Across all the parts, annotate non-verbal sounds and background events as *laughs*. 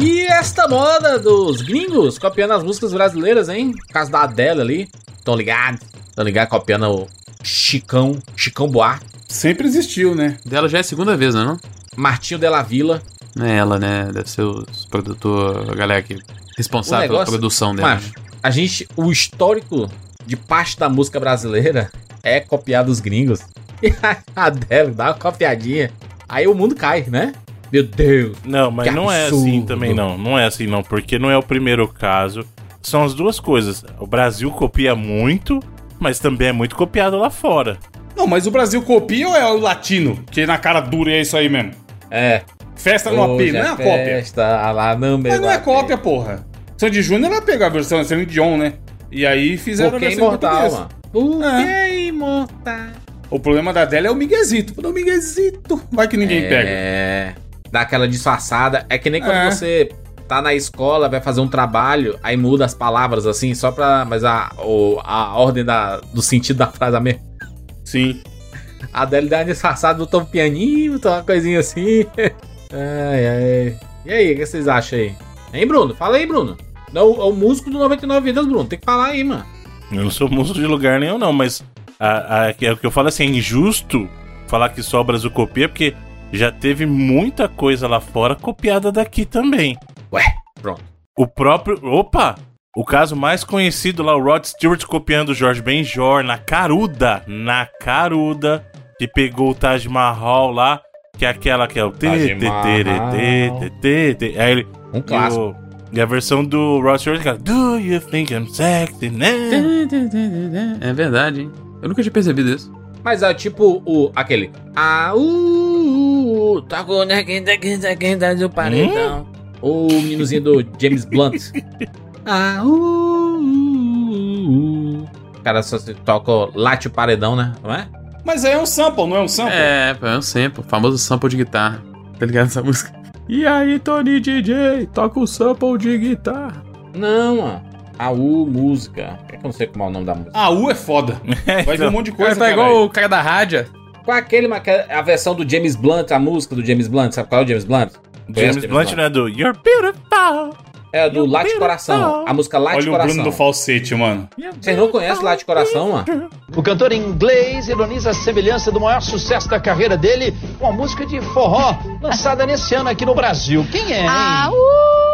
E esta moda dos gringos copiando as músicas brasileiras, hein? Por causa da Adele ali. Tão ligado? Tão ligado copiando o Chicão, Chicão Buarque. Sempre existiu, né? Dela já é a segunda vez, não é? Não, Martinho Della Vila. não é ela, né? Deve ser os produtor, a galera que responsável negócio- pela produção dela. Macho, a gente, o histórico de parte da música brasileira é copiar dos gringos. *laughs* E a Adele dá uma copiadinha. Aí o mundo cai, né? Meu Deus. Não, mas não é assim também, não. Não é assim, não. Porque não é o primeiro caso. São as duas coisas. O Brasil copia muito, mas também é muito copiado lá fora. Não, mas o Brasil copia ou é o latino? Que na cara dura é isso aí mesmo. É. Festa no AP, Hoje não é a uma cópia. festa lá no Mas não é cópia, porra. Sandy Júnior ela pegou a versão Celine Dion, né? E aí fizeram Porque é a versão em imortal, português. mano. Porque é imortal. O problema da Adele é o Miguezito. Falou, Miguezito. Vai que ninguém pega. É. Dá aquela disfarçada. É que nem quando É. você tá na escola, vai fazer um trabalho, aí muda as palavras assim, só pra. Mas a, o- a ordem da, do sentido da frase é a mesma. Sim. A Adele dá uma disfarçada, botou um pianinho, botou uma coisinha assim. *laughs* Ai, ai. E aí, o que vocês acham aí? Hein, Bruno? Fala aí, Bruno. Não, é o músico do 99 Vidas, Bruno. Tem que falar aí, mano. Eu não sou músico de lugar nenhum, não, mas a, a, é o que eu falo assim, é injusto falar que só o Brasil copia, porque já teve muita coisa lá fora copiada daqui também. Ué, pronto. O próprio. Opa! O caso mais conhecido lá, o Rod Stewart copiando o Jorge Benjor na Caruda. Na Caruda. Que pegou o Taj Mahal lá, que é aquela que é o. Aí ele. Um E, clássico. e a versão do Rod Stewart, cara, Do you think I'm sexy now? É verdade, hein? Eu nunca tinha percebido isso. Mas é tipo o. aquele. Ah, uh, uh, tocou na quinta, quinta, quinta do paredão. O meninozinho do James Blunt. *laughs* Ah, uh, uh, uh, uh. O cara só se toca o late o paredão, né? Não é? Mas aí é um sample, não é um sample? É, é um sample, o famoso sample de guitarra. Tá ligado essa música? E aí, Tony DJ, toca o sample de guitarra. Não, mano. A U música. Que eu não sei como é o nome da música. A U é foda. *laughs* Vai vir um monte de O cara coisa, tá igual o cara da rádio. Qual é aquele, é a versão do James Blunt, a música do James Blunt? Sabe qual é o James Blunt? James Conhece o Blunt não é do You're Beautiful. É do Late Coração. A música Late Olha o Coração. Bruno do falsete, mano. Vocês não conhecem Late Coração, mano? O cantor inglês ironiza a semelhança do maior sucesso da carreira dele com a música de forró lançada nesse ano aqui no Brasil. Quem é, hein? Ah, uh!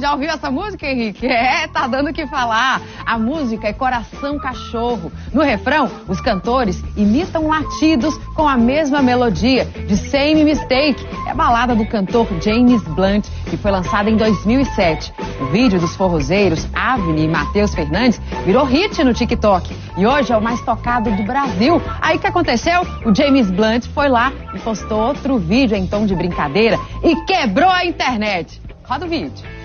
Já ouviu essa música, Henrique? É, tá dando o que falar. A música é Coração Cachorro. No refrão, os cantores imitam latidos com a mesma melodia, de Same Mistake. É a balada do cantor James Blunt, que foi lançada em 2007. O vídeo dos forrozeiros Avni e Matheus Fernandes virou hit no TikTok. E hoje é o mais tocado do Brasil. Aí que aconteceu? O James Blunt foi lá e postou outro vídeo em tom de brincadeira e quebrou a internet. Roda o vídeo.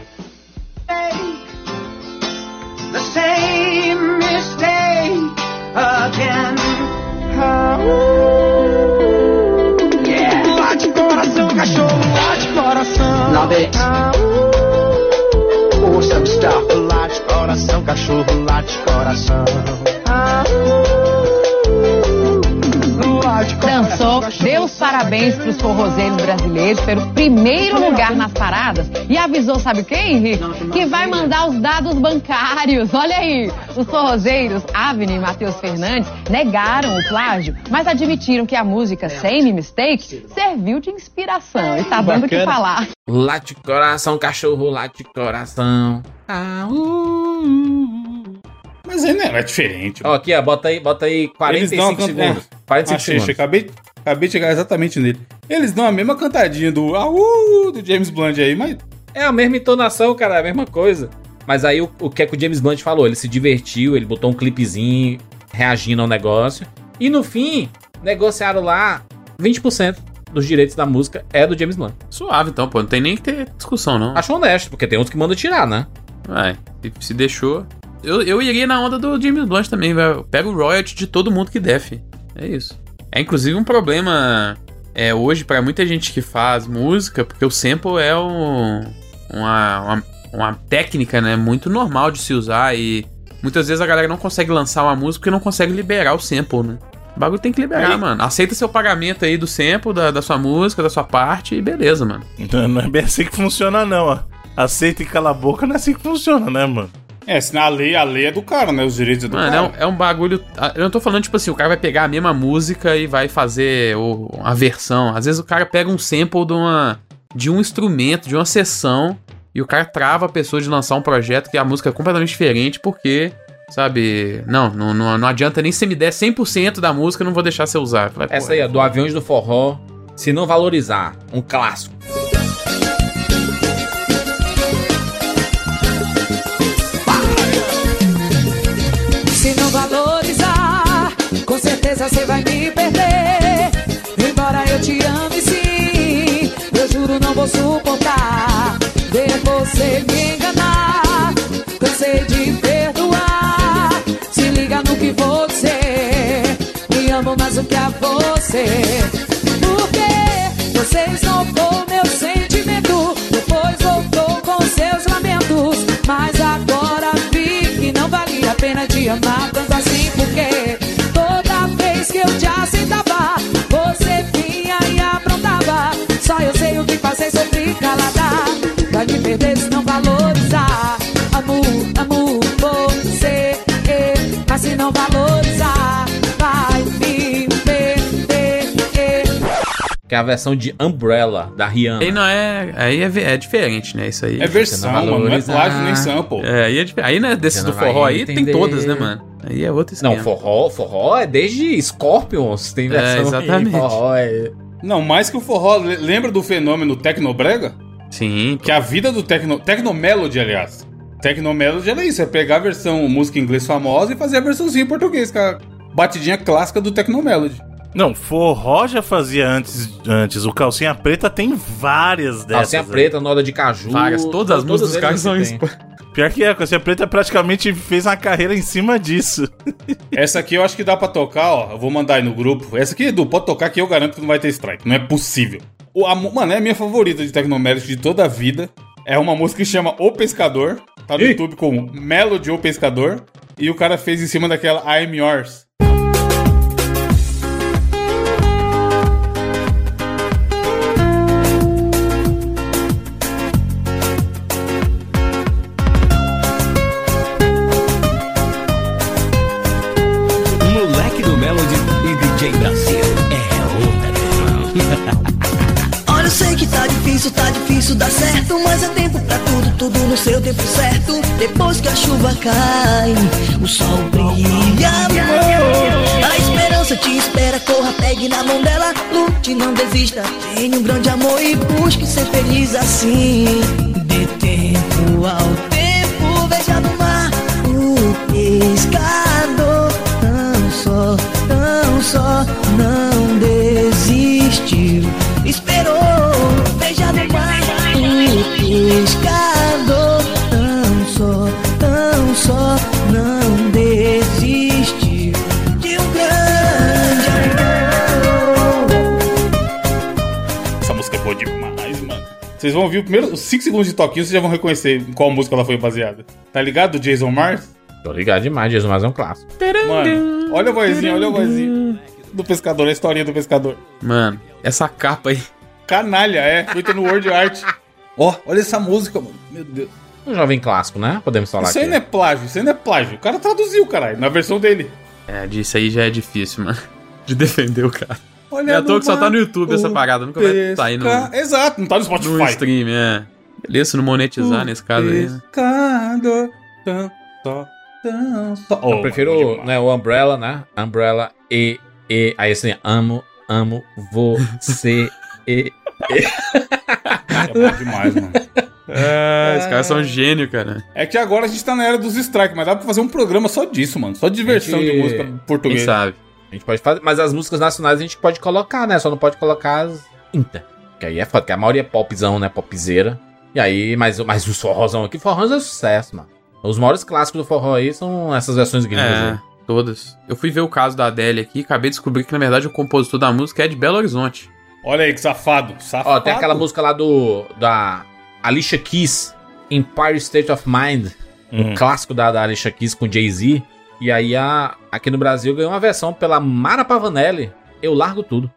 The same mistake again. Uh, yeah. Late coração, cachorro, late coração. Love it. Uh, awesome stuff. Late coração, cachorro, late coração. Dançou, deu os parabéns para os forrozeiros brasileiros pelo primeiro lugar nas paradas. E avisou, sabe quem, Henrique? Que vai mandar os dados bancários. Olha aí, os forrozeiros Avni e Matheus Fernandes negaram o plágio, mas admitiram que a música Same Mistake serviu de inspiração. E tá dando o que falar. Late coração, cachorro, late coração. Ah, uh, uh. Mas aí não é, é diferente. Ó, aqui, ó, bota aí, bota aí Eles dão 45 uma can- segundos. 45 Achei, segundos. Acabei, acabei de chegar exatamente nele. Eles dão a mesma cantadinha do ah, uh, do James Blunt aí, mas É a mesma entonação, cara, é a mesma coisa. Mas aí o, o que é que o James Blunt falou? Ele se divertiu, ele botou um clipezinho reagindo ao negócio. E no fim, negociaram lá 20% dos direitos da música é do James Blunt. Suave, então, pô. Não tem nem que ter discussão, não. Acho honesto, porque tem uns que mandam tirar, né? Vai, se, se deixou. Eu, eu iria na onda do James Blunt também, velho. Pega o royalty de todo mundo que deve. É isso. É inclusive um problema é, hoje pra muita gente que faz música, porque o sample é um, uma, uma, uma técnica, né, muito normal de se usar e muitas vezes a galera não consegue lançar uma música porque não consegue liberar o sample, né? O bagulho tem que liberar, Aí- mano. Aceita seu pagamento aí do sample, da, da sua música, da sua parte e beleza, mano. Não, não é bem assim que funciona, não, ó. aceita e cala a boca, não é assim que funciona, né, mano? É, senão a lei, a lei é do cara, né? Os direitos é do Mano, é cara. um, é um bagulho. Eu não tô falando, tipo assim, o cara vai pegar a mesma música e vai fazer o, uma versão. Às vezes o cara pega um sample de, uma, de um instrumento, de uma sessão, e o cara trava a pessoa de lançar um projeto que a música é completamente diferente, porque, sabe, não, não, não, não adianta nem se me der 100% da música, eu não vou deixar você usar. Vai, Essa aí, ó, do Aviões do Forró. Se não valorizar, um clássico. Certeza você vai me perder. Embora eu te ame sim, eu juro não vou suportar ver você me enganar. Cansei de perdoar. Se liga no que vou dizer. Me amo mais do que a você. Porque você esnobou meu sentimento. Depois voltou com seus lamentos. Mas agora vi que não valia a pena te amar tanto assim. Porque eu te aceitava, você vinha e aprontava. Só eu sei o que fazer, sofri calada. Vai me perder se não valorizar. Amo, amo você. Mas se não valorizar, vai me perder. Que é a versão de Umbrella, da Rihanna. Aí não é. Aí é, é diferente, né? Isso aí. É versão, não mano. Não é plágio nem sample. É, aí, é aí né, desses do forró aí, tem todas, né, mano? Aí é outro esquema. Não, forró, forró é desde Scorpions. Tem versão em exatamente. forró. É... Não, mais que o forró. le- Lembra do fenômeno Tecnobrega? Sim, Que a vida do Tecno... Tecnomelody, aliás. Tecnomelody era isso, é pegar a versão música em inglês famosa e fazer a versãozinha em português, com a batidinha clássica do Tecnomelody. Não, forró já fazia antes. antes. O calcinha preta tem várias dessas. Calcinha aí. preta, noda de caju. Várias, todas as músicas dos eles caras são isso. Pior que é, a calcinha preta praticamente fez uma carreira em cima disso. *laughs* Essa aqui eu acho que dá pra tocar, ó. Eu vou mandar aí no grupo. Essa aqui, Edu, pode tocar que eu garanto que não vai ter strike. Não é possível. O, a, mano, é a minha favorita de Tecnomelody de toda a vida. É uma música que chama O Pescador. Tá no Ih. YouTube como Melody O Pescador. E o cara fez em cima daquela I'm Yours. Difícil dar certo, mas é tempo pra tudo, tudo no seu tempo certo. Depois que a chuva cai, o sol brilha, amor. A esperança te espera, corra, pegue na mão dela, lute, não desista. Tenha um grande amor e busque ser feliz assim. Dê tempo ao tempo, veja no mar o pescador. Tão só, tão só, não desistiu. Esperou, mano. Vocês vão ouvir o primeiro, os 5 segundos de toquinho, vocês já vão reconhecer em qual música ela foi baseada. Tá ligado? Jason Mars? Tô ligado demais, Jesus, mas é um clássico. Mano, olha a vozinha, olha a vozinha. Do pescador, a historinha do pescador. Mano, essa capa aí. Canalha, é. Feita no Word Art. *laughs* Ó, olha essa música, mano. Meu Deus. Um jovem clássico, né? Podemos falar Isso aí aqui. não é plágio, isso aí não é plágio. O cara traduziu, caralho, na versão dele. É, disso aí já é difícil, mano. *laughs* De defender o cara. Olha É à toa que só tá no YouTube essa parada, nunca vai sair no, pesca- Exato, não tá no no Spotify. stream, é. Beleza, se não monetizar nesse caso aí. né? Tão tão. Oh, Eu prefiro demais. né, o Umbrella, né? Umbrella e. e aí assim, amo, amo você e. É bom demais, mano. É, os caras são gênio, cara. É que agora a gente tá na era dos strikes, mas dá pra fazer um programa só disso, mano. Só de versão Gente, de música Quem portuguesa. sabe? A gente pode fazer. Mas as músicas nacionais a gente pode colocar, né? Só não pode colocar as inter. Que aí é foda, porque a maioria é popzão, né? Popzeira. E aí, mas, mas o forrozão aqui, forrozão é sucesso, mano. Os maiores clássicos do forró aí são essas versões gringas É, aí. todas. Eu fui ver o caso da Adele aqui e acabei de descobrir que, na verdade, o compositor da música é de Belo Horizonte. Olha aí que safado. Safado. Ó, tem aquela música lá do. da Alicia Keys, Empire State of Mind. Hum. O clássico da, da Alicia Keys com Jay-Z. E aí a, aqui no Brasil ganhou uma versão pela Mara Pavanelli. Eu largo tudo.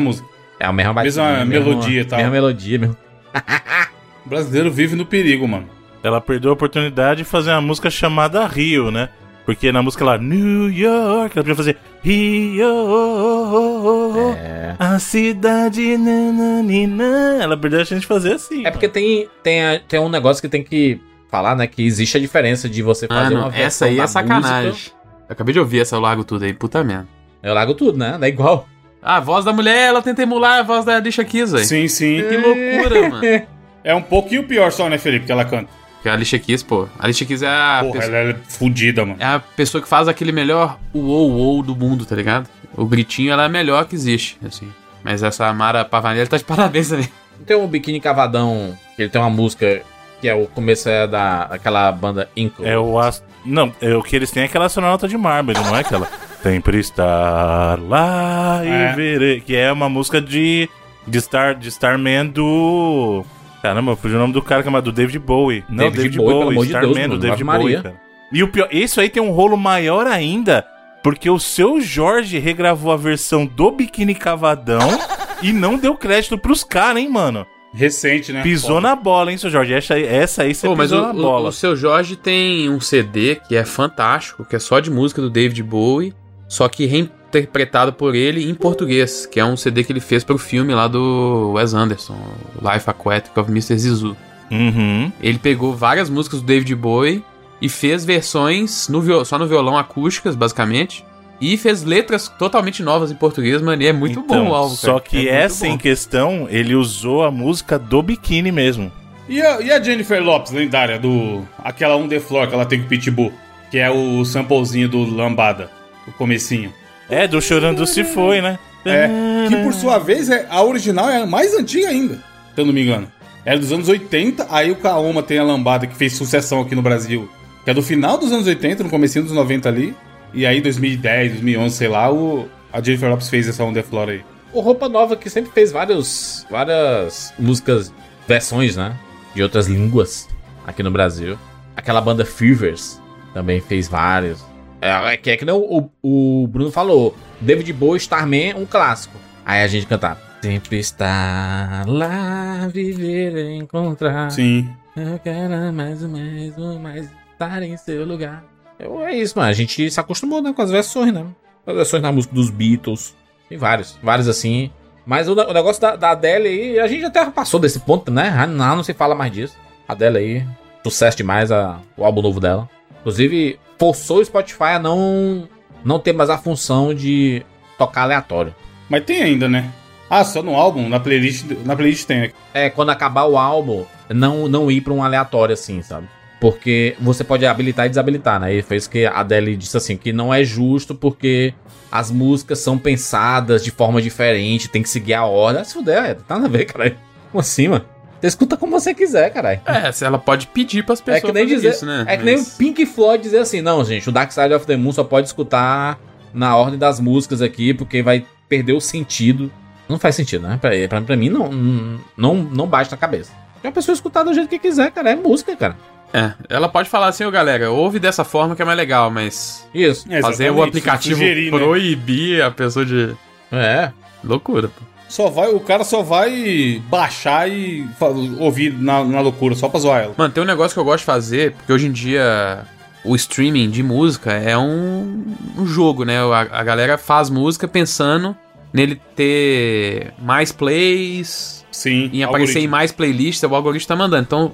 Mesma música. É a mesma Mesma batidinha, melodia e tal. Mesma melodia, mesmo. *laughs* O brasileiro vive no perigo, mano. Ela perdeu a oportunidade de fazer uma música chamada Rio, né? Porque na música lá, New York, ela podia fazer Rio, É. a cidade nananina. Ela perdeu a chance de fazer assim. É porque tem, tem, tem um negócio que tem que falar, né? Que existe a diferença de você fazer Mano, uma versão essa aí da é sacanagem. música. Eu acabei de ouvir essa Eu Largo Tudo aí, puta merda. Eu largo tudo, né? Não é igual. Ah, a voz da mulher, ela tenta emular a voz da Alicia Keys, velho. Sim, sim. Que loucura, *laughs* mano. É um pouquinho pior só, né, Felipe, que ela canta. Porque a Alicia Keys, pô. A Alicia Keys é a, Porra, pessoa, ela é fodida, mano. é a pessoa que faz aquele melhor uou uou do mundo, tá ligado? O gritinho, ela é a melhor que existe, assim. Mas essa Mara Pavanelli tá de parabéns ali. Tem um Biquíni Cavadão, que ele tem uma música que é o começo é da aquela banda Inco. É o as... Não, é o que eles têm é aquela sonata de mármore, não é aquela. Sempre estar lá e É. verei. Que é uma música de. De, Star, de Starman do. Caramba, eu fugi o nome do cara que é do David Bowie. Não, David David, Bowie, Bowie, amor de Starman Deus, do mano, David Maria. Bowie, cara. E o pior, isso aí tem um rolo maior ainda, porque o seu Jorge regravou a versão do Biquíni Cavadão *laughs* e não deu crédito pros caras, hein, mano. Recente, né? Pisou Foda. na bola, hein, seu Jorge? Essa aí, essa aí você Pô, pisou o, na o- bola. o seu Jorge tem um CD que é fantástico, que é só de música do David Bowie, só que reinterpretado por ele em português, que é um CD que ele fez pro filme lá do Wes Anderson, Life Aquatic of Mr. Zizou. Uhum. Ele pegou várias músicas do David Bowie e fez versões no viol- só no violão acústicas, basicamente. E fez letras totalmente novas em português, mano. E é muito Então, bom o álbum, Só cara. que É essa bom. em questão, ele usou a música do biquíni mesmo. E a, e a Jennifer Lopes, lendária, do. Aquela On The Floor que ela tem com o Pitbull, que é o samplezinho do Lambada, o comecinho. É, do Chorando Se Foi, né? É, que por sua vez é, a original é a mais antiga ainda, se eu não me engano. Era dos anos 80, aí o Kaoma tem a Lambada que fez sucessão aqui no Brasil, que é do final dos anos 80, no comecinho dos 90 ali. E aí 2010, 2011, sei lá, o, a Jennifer Lopes fez essa On The Floor aí. O Roupa Nova que sempre fez vários, várias músicas, versões, né? De outras línguas aqui no Brasil. Aquela banda Fevers também fez vários. É, é que é que não o, o Bruno falou. David Bowie, Starman, um clássico. Aí a gente cantava. Sempre estar lá, viver, encontrar. Sim. Eu quero mais, mais, mais estar em seu lugar. Eu- É isso, mano. A gente se acostumou né, com as versões, né? As versões na música dos Beatles. Tem vários. Vários assim. Mas o, o negócio da, da Adele aí, a gente até passou desse ponto, né? Ah, Não, não se fala mais disso. A Adele aí, sucesso demais a, o álbum novo dela. Inclusive, forçou o Spotify a não, não ter mais a função de tocar aleatório. Mas tem ainda, né? Ah, só no álbum, na playlist, na playlist tem. né? É, quando acabar o álbum, não, não ir pra um aleatório assim, sabe? Porque você pode habilitar e desabilitar, né? E foi isso que a Adele disse assim, que não é justo porque as músicas são pensadas de forma diferente, tem que seguir a ordem. Ah, Se fuder, é, nada a ver, caralho. Como assim, mano? Você escuta como você quiser, caralho. É, se ela pode pedir pras É pessoas que nem fazer dizer, isso, né? é que nem o Mas- Pink Floyd dizer assim, não, gente, o Dark Side of the Moon só pode escutar na ordem das músicas aqui, porque vai perder o sentido. Não faz sentido, né? Pra, pra, pra mim, não, não, não bate na cabeça. É a pessoa escutar do jeito que quiser, cara. É música, cara. É, ela pode falar assim, ô galera, ouve dessa forma que é mais legal, mas Isso. É, fazer o aplicativo sugerir, né? proibir a pessoa de. É. Loucura, pô. Só vai, o cara só vai baixar e ouvir na, na loucura, só pra zoar ela. Mano, tem um negócio que eu gosto de fazer, porque hoje em dia o streaming de música é um, um jogo, né? A, a galera faz música pensando nele ter mais plays, Sim. em aparecer em algoritmo. mais playlists, o algoritmo tá mandando. Então,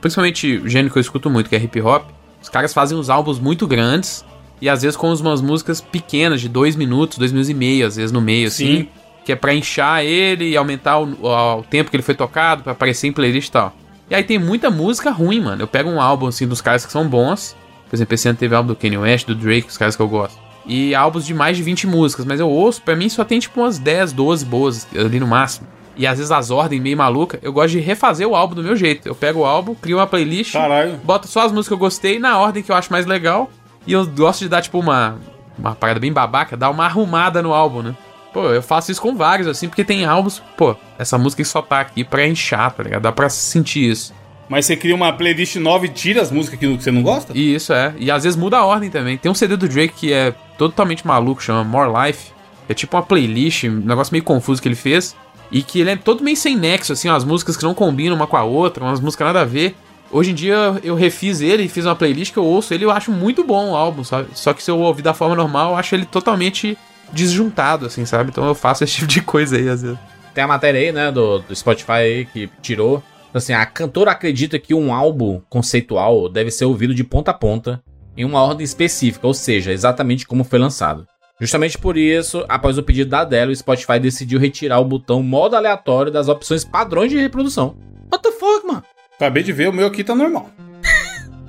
principalmente o gênero que eu escuto muito, que é hip hop, os caras fazem uns álbuns muito grandes E às vezes com umas músicas pequenas, de dois minutos, dois minutos e meio, às vezes no meio, assim. Que é pra inchar ele e aumentar o, o- o tempo que ele foi tocado, pra aparecer em playlist e tal. E aí tem muita música ruim, mano. Eu pego um álbum, assim, dos caras que são bons. Por exemplo, esse ano teve álbum do Kanye West, do Drake, os caras que eu gosto. E álbuns de mais de 20 músicas. Mas eu ouço, pra mim só tem tipo umas 10, 12 boas ali no máximo. E às vezes as ordens meio maluca, eu gosto de refazer o álbum do meu jeito. Eu pego o álbum, crio uma playlist, Caralho. boto só as músicas que eu gostei na ordem que eu acho mais legal. E eu gosto de dar, tipo, uma, uma parada bem babaca, dar uma arrumada no álbum, né? Pô, eu faço isso com vários, assim, porque tem álbuns, pô, essa música só tá aqui pra inchar, tá ligado? Dá pra sentir isso. Mas você cria uma playlist nova e tira as músicas que você não gosta? E isso é. E às vezes muda a ordem também. Tem um CD do Drake que é totalmente maluco, chama More Life. É tipo uma playlist, um negócio meio confuso que ele fez. E que ele é todo meio sem nexo, assim, umas músicas que não combinam uma com a outra, umas músicas nada a ver. Hoje em dia eu refiz ele e fiz uma playlist que eu ouço ele eu acho muito bom o álbum, sabe? Só que se eu ouvir da forma normal, eu acho ele totalmente desjuntado, assim, sabe? Então eu faço esse *laughs* tipo de coisa aí, às vezes. Tem a matéria aí, né, do, do Spotify aí que tirou. Assim, a cantora acredita que um álbum conceitual deve ser ouvido de ponta a ponta em uma ordem específica, ou seja, exatamente como foi lançado. Justamente por isso, após o pedido da Adele, o Spotify decidiu retirar o botão modo aleatório das opções padrões de reprodução. What the fuck, mano? Acabei de ver, o meu aqui tá normal.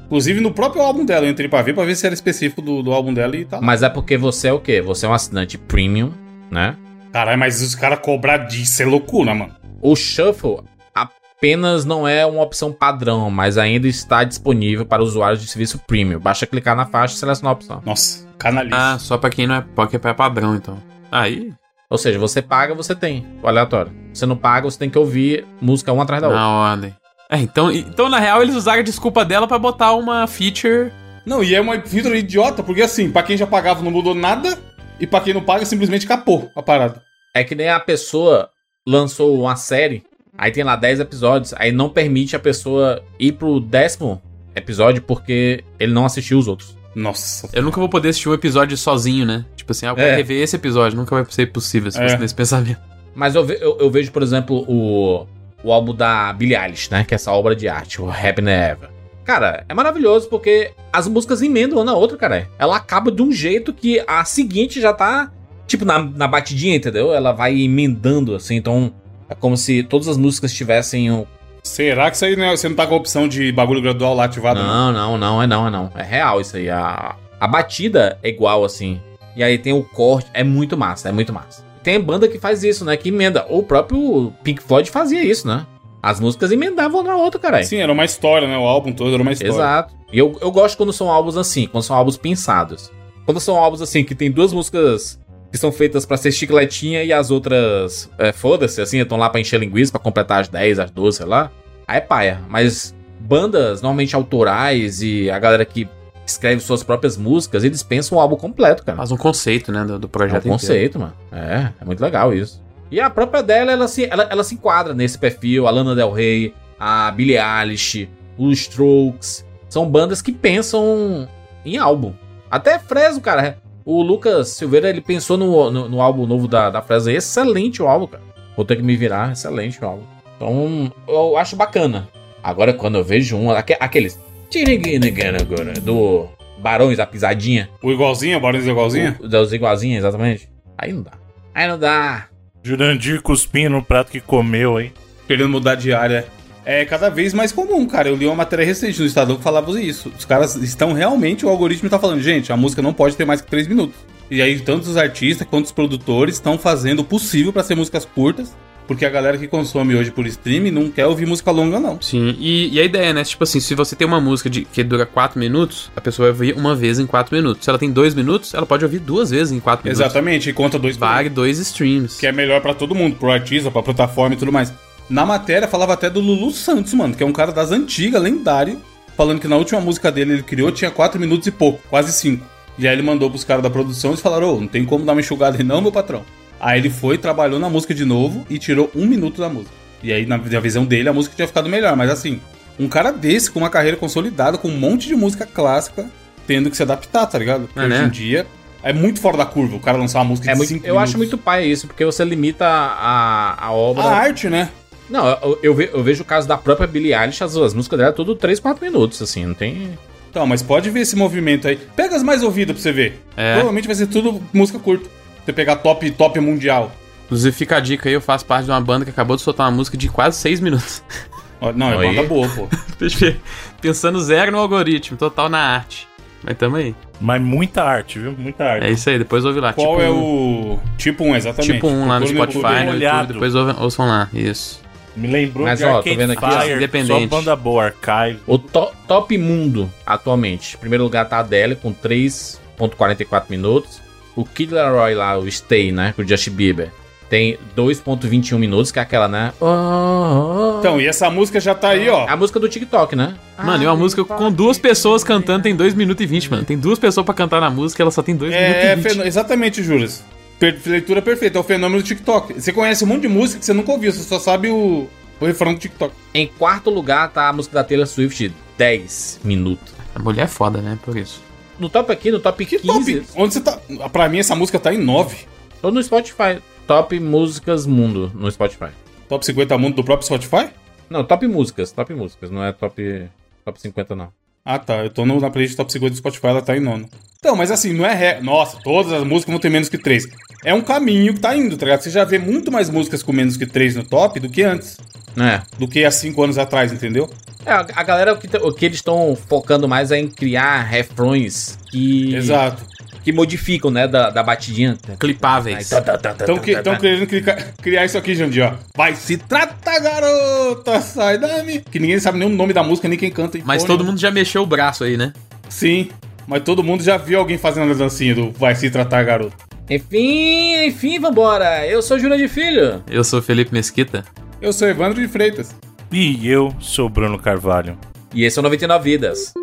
Inclusive no próprio álbum dela, eu entrei pra ver, pra ver se era específico do, do álbum dela e tá. Mas é porque você é o quê? Você é um assinante premium, né? Caralho, mas os caras cobrar disso é loucura, mano. O Shuffle apenas não é uma opção padrão, mas ainda está disponível para usuários de serviço premium. Basta clicar na faixa e selecionar a opção. Nossa, canalice. Ah, só pra quem não é, porque é padrão, então. Aí, Ou seja, você paga, você tem o aleatório. Você não paga, você tem que ouvir música uma atrás da outra. na ordem. É, então, então, na real, eles usaram a desculpa dela pra botar uma feature. Não, e é uma feature idiota, porque assim, pra quem já pagava não mudou nada, e pra quem não paga simplesmente capou a parada. É que nem a pessoa lançou uma série, aí tem lá 10 episódios, aí não permite a pessoa ir pro décimo episódio porque ele não assistiu os outros. Nossa. Eu nunca vou poder assistir um episódio sozinho, né? Tipo assim, ah, eu quero É. rever esse episódio. Nunca vai ser possível se É. fosse nesse pensamento. Mas eu, ve- eu- eu vejo, por exemplo, o, o álbum da Billie Eilish, né? Que é essa obra de arte, o Happy Never. Cara, é maravilhoso porque as músicas emendam uma na outra, cara. Ela acaba de um jeito que a seguinte já tá, tipo, na, na batidinha, entendeu? Ela vai emendando, assim. Então, é como se todas as músicas tivessem um... Será que isso aí não é- você não tá com a opção de bagulho gradual lá ativado? Não, não, não, é não, é não. É real isso aí. A, a batida é igual, assim. E aí tem o corte. É muito massa, é muito massa. Tem banda que faz isso, né? Que emenda. O próprio Pink Floyd fazia isso, né? As músicas emendavam na outra, cara. Sim, era uma história, né? O álbum todo era uma história. Exato. E eu, eu gosto quando são álbuns assim, quando são álbuns pensados. Quando são álbuns assim, que tem duas músicas que são feitas pra ser chicletinha e as outras, é, foda-se, assim, estão lá pra encher linguiça, pra completar as 10, as 12, sei lá. Aí é paia. Mas bandas normalmente autorais e a galera que escreve suas próprias músicas, eles pensam o álbum completo, cara. Faz um conceito, né, do, do É projeto um inteiro. conceito, mano. É, é muito legal isso. E a própria dela, ela se, ela, ela se enquadra nesse perfil. A Lana Del Rey, a Billie Eilish, os Strokes. São bandas que pensam em álbum. Até Fresno, cara. O Lucas Silveira, ele pensou no, no, no álbum novo da, da Fresno. Excelente o álbum, cara. Vou ter que me virar. Excelente o álbum. Então, eu acho bacana. Agora, quando eu vejo um... aque- Aqueles... Do Barões da Pisadinha. O igualzinho, Barões igualzinho? O- Das igualzinhas, exatamente. Aí não dá. Aí não dá. Jurandir cuspindo no prato que comeu, hein? Querendo mudar de área. É cada vez mais comum, cara. Eu li uma matéria recente no Estadão que falava isso. Os caras estão realmente, o algoritmo tá falando, gente, a música não pode ter mais que 3 minutos. E aí, tanto os artistas quanto os produtores estão fazendo o possível pra ser músicas curtas, porque a galera que consome hoje por streaming não quer ouvir música longa, não. Sim, e, e a ideia, né? Tipo assim, se você tem uma música de, que dura 4 minutos, a pessoa vai ouvir uma vez em 4 minutos. Se ela tem 2 minutos, ela pode ouvir duas vezes em 4 minutos. Exatamente, e conta dois Vale dois streams. que é melhor pra todo mundo, pro artista, pra plataforma e tudo mais. Na matéria falava até do Lulu Santos, mano, que é um cara das antigas, lendário, falando que na última música dele ele criou tinha 4 minutos e pouco, quase 5. E aí ele mandou pros caras da produção e falaram: Ô, não tem como dar uma enxugada aí não, meu patrão. Aí ele foi, trabalhou na música de novo e tirou um minuto da música. E aí, na, na visão dele, a música tinha ficado melhor. Mas assim, um cara desse, com uma carreira consolidada, com um monte de música clássica, tendo que se adaptar, tá ligado? Porque É, hoje né? em dia é muito fora da curva o cara lançar uma música É de muito, 5 eu acho muito pai isso, porque você limita a, a obra. A arte, né? Não, eu, eu, ve- eu vejo o caso da própria Billie Eilish, as, as músicas dela é tudo 3, 4 minutos, assim, não tem. Então, mas pode ver esse movimento aí. Pega as mais ouvidas pra você ver. É. Provavelmente vai ser tudo música curta. Você pegar top, top mundial. Inclusive, fica a dica aí, eu faço parte de uma banda que acabou de soltar uma música de quase 6 minutos. Não, é banda boa, pô. *laughs* Pensando zero no algoritmo, total na arte. Mas tamo aí. Mas muita arte, viu? Muita arte. É isso aí, depois ouve lá. Qual tipo, é o. Tipo 1, exatamente. Tipo um lá no Spotify, no. YouTube, depois ouve- ouçam lá. Isso. Me lembrou Mas, de ó, tô Arcade vendo aqui, Fire, independente. Só banda boa, Archive. O to- top mundo atualmente. Em primeiro lugar tá a Adele com 3.44 minutos. O Kid Laroi lá, o Stay, né? Com o Justin Bieber. Tem 2.21 minutos, que é aquela, né? Oh, oh, oh. Então, e essa música já tá aí, ó. A música do TikTok, né? Mano, e uma música com duas pessoas cantando tem 2 minutos e 20, mano. Tem duas pessoas pra cantar na música, ela só tem 2 É, minutos e 20. fenô- exatamente, Juras. Per- leitura perfeita, é o fenômeno do TikTok. Você conhece um monte de música que você nunca ouviu, você só sabe o, o refrão do TikTok. Em quarto lugar tá a música da Taylor Swift, 10 minutos. A mulher é foda, né? Por isso. No top aqui, no top Que 15, top? Onde você tá? Pra mim, essa música tá em 9. tô no Spotify. Top Músicas Mundo no Spotify. Top 50 mundo do próprio Spotify? Não, top músicas, top músicas, não é top, top 50 não. Ah, tá. Eu tô no- na playlist Top 50 do Spotify, ela tá em nono. Então, mas assim, não é ré. Nossa, todas as músicas vão ter menos que 3. É um caminho que tá indo, tá ligado? Você já vê muito mais músicas com menos que 3 no top do que antes. É. Do que há 5 anos atrás, entendeu? É, a galera, o que, o que eles estão focando mais é em criar refrões que, Exato. que modificam, né, da, da batidinha. Clipáveis. Estão que, tão querendo criar, criar isso aqui, Jandir, ó. Vai se trata, garota, sai da minha... Que ninguém sabe nem o nome da música, nem quem canta. Mas todo mundo já mexeu o braço aí, né? Sim, mas todo mundo já viu alguém fazendo a dancinha do vai se tratar, garota. Enfim, enfim, vambora. Eu sou Júlia de Filho. Eu sou o Felipe Mesquita. Eu sou Evandro de Freitas. E eu sou o Bruno Carvalho. E esse é o 99 Vidas.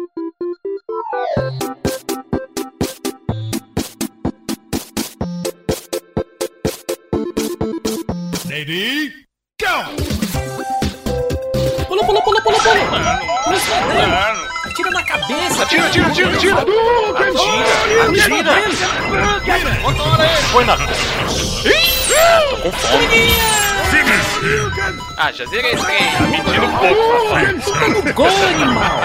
Pula, pula, pula, pula, pula. Pula ladrão. Atira na cabeça. Atira, atira, atira, atira. Atira, atira. Põe na. Tô com fome. Ah, já zerei esse trem. Mentindo um pouco. No gol, animal.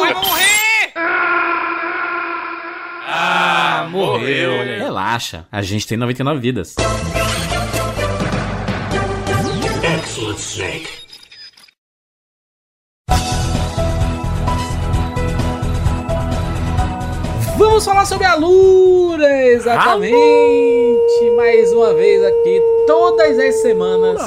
Vai morrer! Ah, morreu. Relaxa, a gente tem 99 vidas. Excellent, Snake. Vamos falar sobre a Lura, exatamente. Mais uma vez aqui, todas as semanas.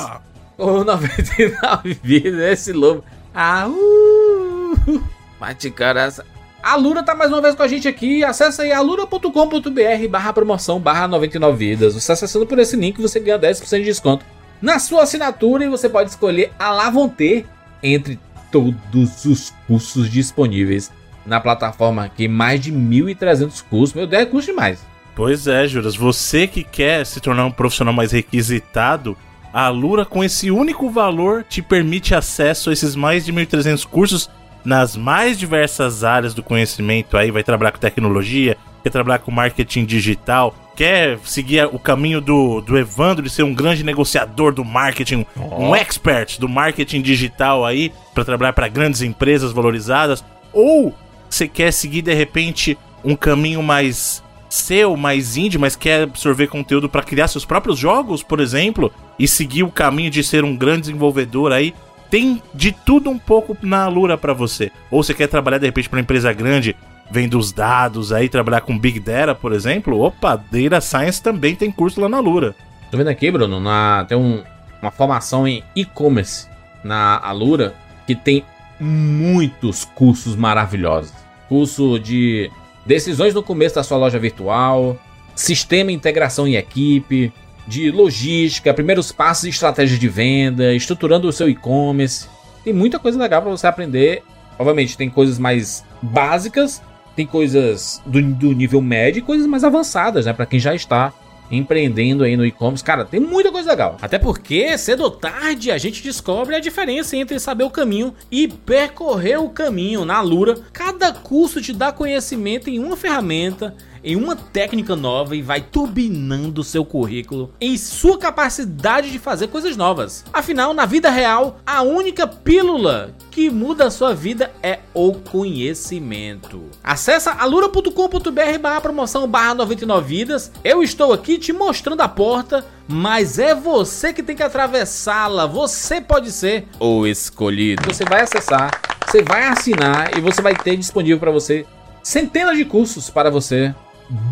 O *laughs* 99 vidas, esse lobo. Ah, uh, bate caraça. A Lura tá mais uma vez com a gente aqui. Acesse aí alura.com.br barra promoção barra 99 vidas. Você acessando por esse link você ganha 10% de desconto na sua assinatura e você pode escolher a ter entre todos os cursos disponíveis na plataforma aqui. Mais de 1.300 cursos. Meu Deus, é custo demais. Pois é, Juras, você que quer se tornar um profissional mais requisitado, a Alura com esse único valor te permite acesso a esses mais de 1.300 cursos nas mais diversas áreas do conhecimento aí, vai trabalhar com tecnologia, quer trabalhar com marketing digital, quer seguir o caminho do, do Evandro de ser um grande negociador do marketing, um expert do marketing digital aí, para trabalhar para grandes empresas valorizadas, ou você quer seguir de repente um caminho mais seu, mais indie, mas quer absorver conteúdo para criar seus próprios jogos, por exemplo, e seguir o caminho de ser um grande desenvolvedor aí, tem de tudo um pouco na Alura para você. Ou você quer trabalhar de repente para uma empresa grande, vendo os dados aí, trabalhar com Big Data, por exemplo, opa, Data Science também tem curso lá na Alura. Tô vendo aqui, Bruno, na, tem um- uma formação em e-commerce na Alura que tem muitos cursos maravilhosos. Curso de decisões no começo da sua loja virtual, sistema integração em equipe, de logística, primeiros passos e estratégias de venda, estruturando o seu e-commerce. Tem muita coisa legal para você aprender. Obviamente, tem coisas mais básicas, tem coisas do, do nível médio e coisas mais avançadas, né? Para quem já está empreendendo aí no e-commerce. Cara, tem muita coisa legal. Até porque, cedo ou tarde, a gente descobre a diferença entre saber o caminho e percorrer o caminho. Na Lura, cada curso te dá conhecimento em uma ferramenta, em uma técnica nova e vai turbinando seu currículo em sua capacidade de fazer coisas novas. Afinal, na vida real, a única pílula que muda a sua vida é o conhecimento. Acesse alura.com.br barra promoção barra 99 vidas. Eu estou aqui te mostrando a porta, mas é você que tem que atravessá-la. Você pode ser o escolhido. Você vai acessar, você vai assinar e você vai ter disponível para você centenas de cursos para você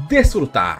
desfrutar.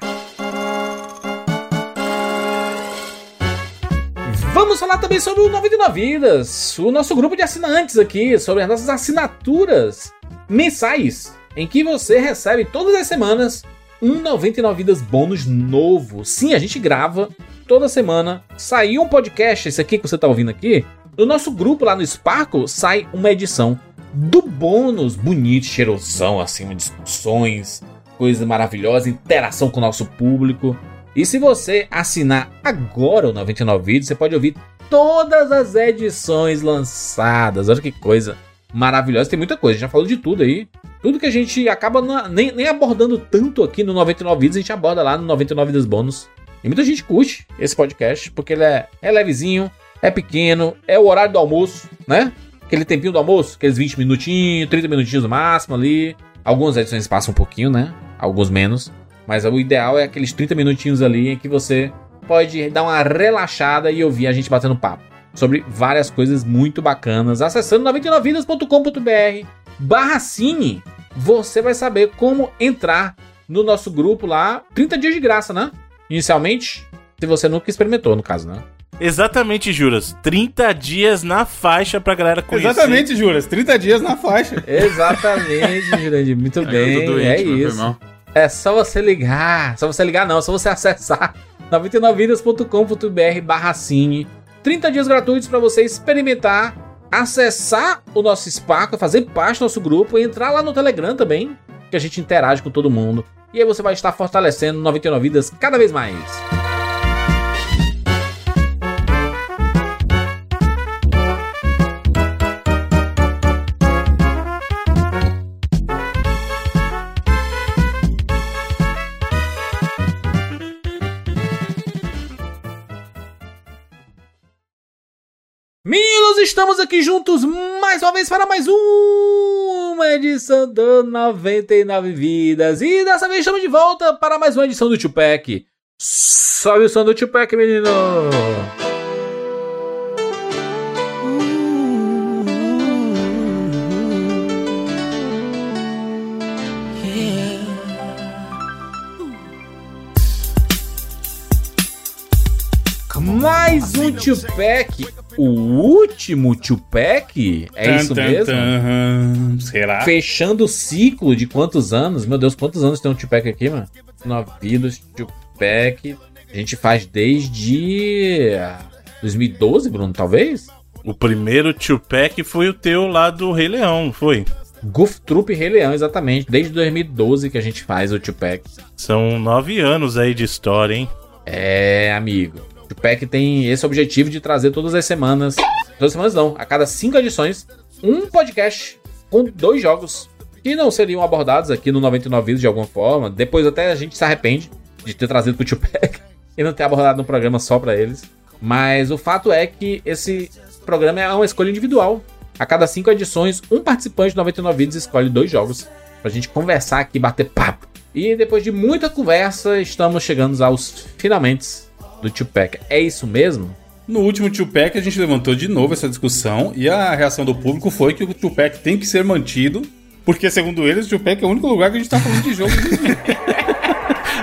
Vamos falar também sobre o 99 Vidas, o nosso grupo de assinantes aqui, sobre as nossas assinaturas mensais, em que você recebe todas as semanas um 99 Vidas bônus novo. Sim, a gente grava toda semana. Saiu um podcast, esse aqui que você está ouvindo aqui, no nosso grupo lá no Sparkle sai uma edição do bônus bonito, cheirosão, assim, discussões, coisas maravilhosas, interação com o nosso público. E se você assinar agora o 99 Vídeos, você pode ouvir todas as edições lançadas. Olha que coisa maravilhosa. Tem muita coisa, já falou de tudo aí. Tudo que a gente acaba na, nem, nem abordando tanto aqui no 99 Vídeos, a gente aborda lá no 99 Vídeos Bônus. E muita gente curte esse podcast, porque ele é, é levezinho, é pequeno, é o horário do almoço, né? Aquele tempinho do almoço, aqueles 20 minutinhos, 30 minutinhos no máximo ali. Algumas edições passam um pouquinho, né? Alguns menos. Mas o ideal é aqueles 30 minutinhos ali em que você pode dar uma relaxada e ouvir a gente batendo papo sobre várias coisas muito bacanas. Acessando 99vidas.com.br barra cine, você vai saber como entrar no nosso grupo lá. 30 dias de graça, né? Inicialmente, se você nunca experimentou, no caso, né? Exatamente, Juras. 30 dias na faixa pra galera conhecer. Exatamente, Juras. 30 dias na faixa. *laughs* Exatamente, Jurandir. Muito bem. doente, é isso. É só você ligar. Só você ligar, não. É só você *laughs* acessar 99vidas.com.br barra cine. 30 dias gratuitos pra você experimentar, acessar o nosso Spark, fazer parte do nosso grupo e entrar lá no Telegram também, que a gente interage com todo mundo. E aí você vai estar fortalecendo 99 Vidas cada vez mais. Estamos aqui juntos mais uma vez para mais uma edição do 99 Vidas. E dessa vez estamos de volta para mais uma edição do Tupac. Sobe o som do Tupac, menino! Mais um Tupac, o último Tupac? É isso Tan, mesmo? tan. Será? Fechando o ciclo de quantos anos? Meu Deus, quantos anos tem um Tupac aqui, mano? Novidos, Tupac. A gente faz desde. ah, 2012, Bruno, talvez? O primeiro Tupac foi o teu lá do Rei Leão, foi? Goof Troop Rei Leão, exatamente. Desde 2012 que a gente faz o Tupac. São nove anos aí de história, hein? É, amigo. O Tupac tem esse objetivo de trazer todas as semanas. Todas as semanas não, a cada cinco edições, um podcast com dois jogos que não seriam abordados aqui no 99 Vidas de alguma forma. Depois até a gente se arrepende de ter trazido pro Tupac *laughs* e não ter abordado um programa só pra eles. Mas o fato é que esse programa é uma escolha individual. A cada cinco edições, um participante do 99 Vidas escolhe dois jogos pra gente conversar aqui, bater papo. E depois de muita conversa, estamos chegando aos finalmente do Tupac. É isso mesmo? No último Tupac a gente levantou de novo essa discussão e a reação do público foi que o Tupac tem que ser mantido, porque segundo eles o Tupac é o único lugar que a gente tá falando de jogo. *laughs*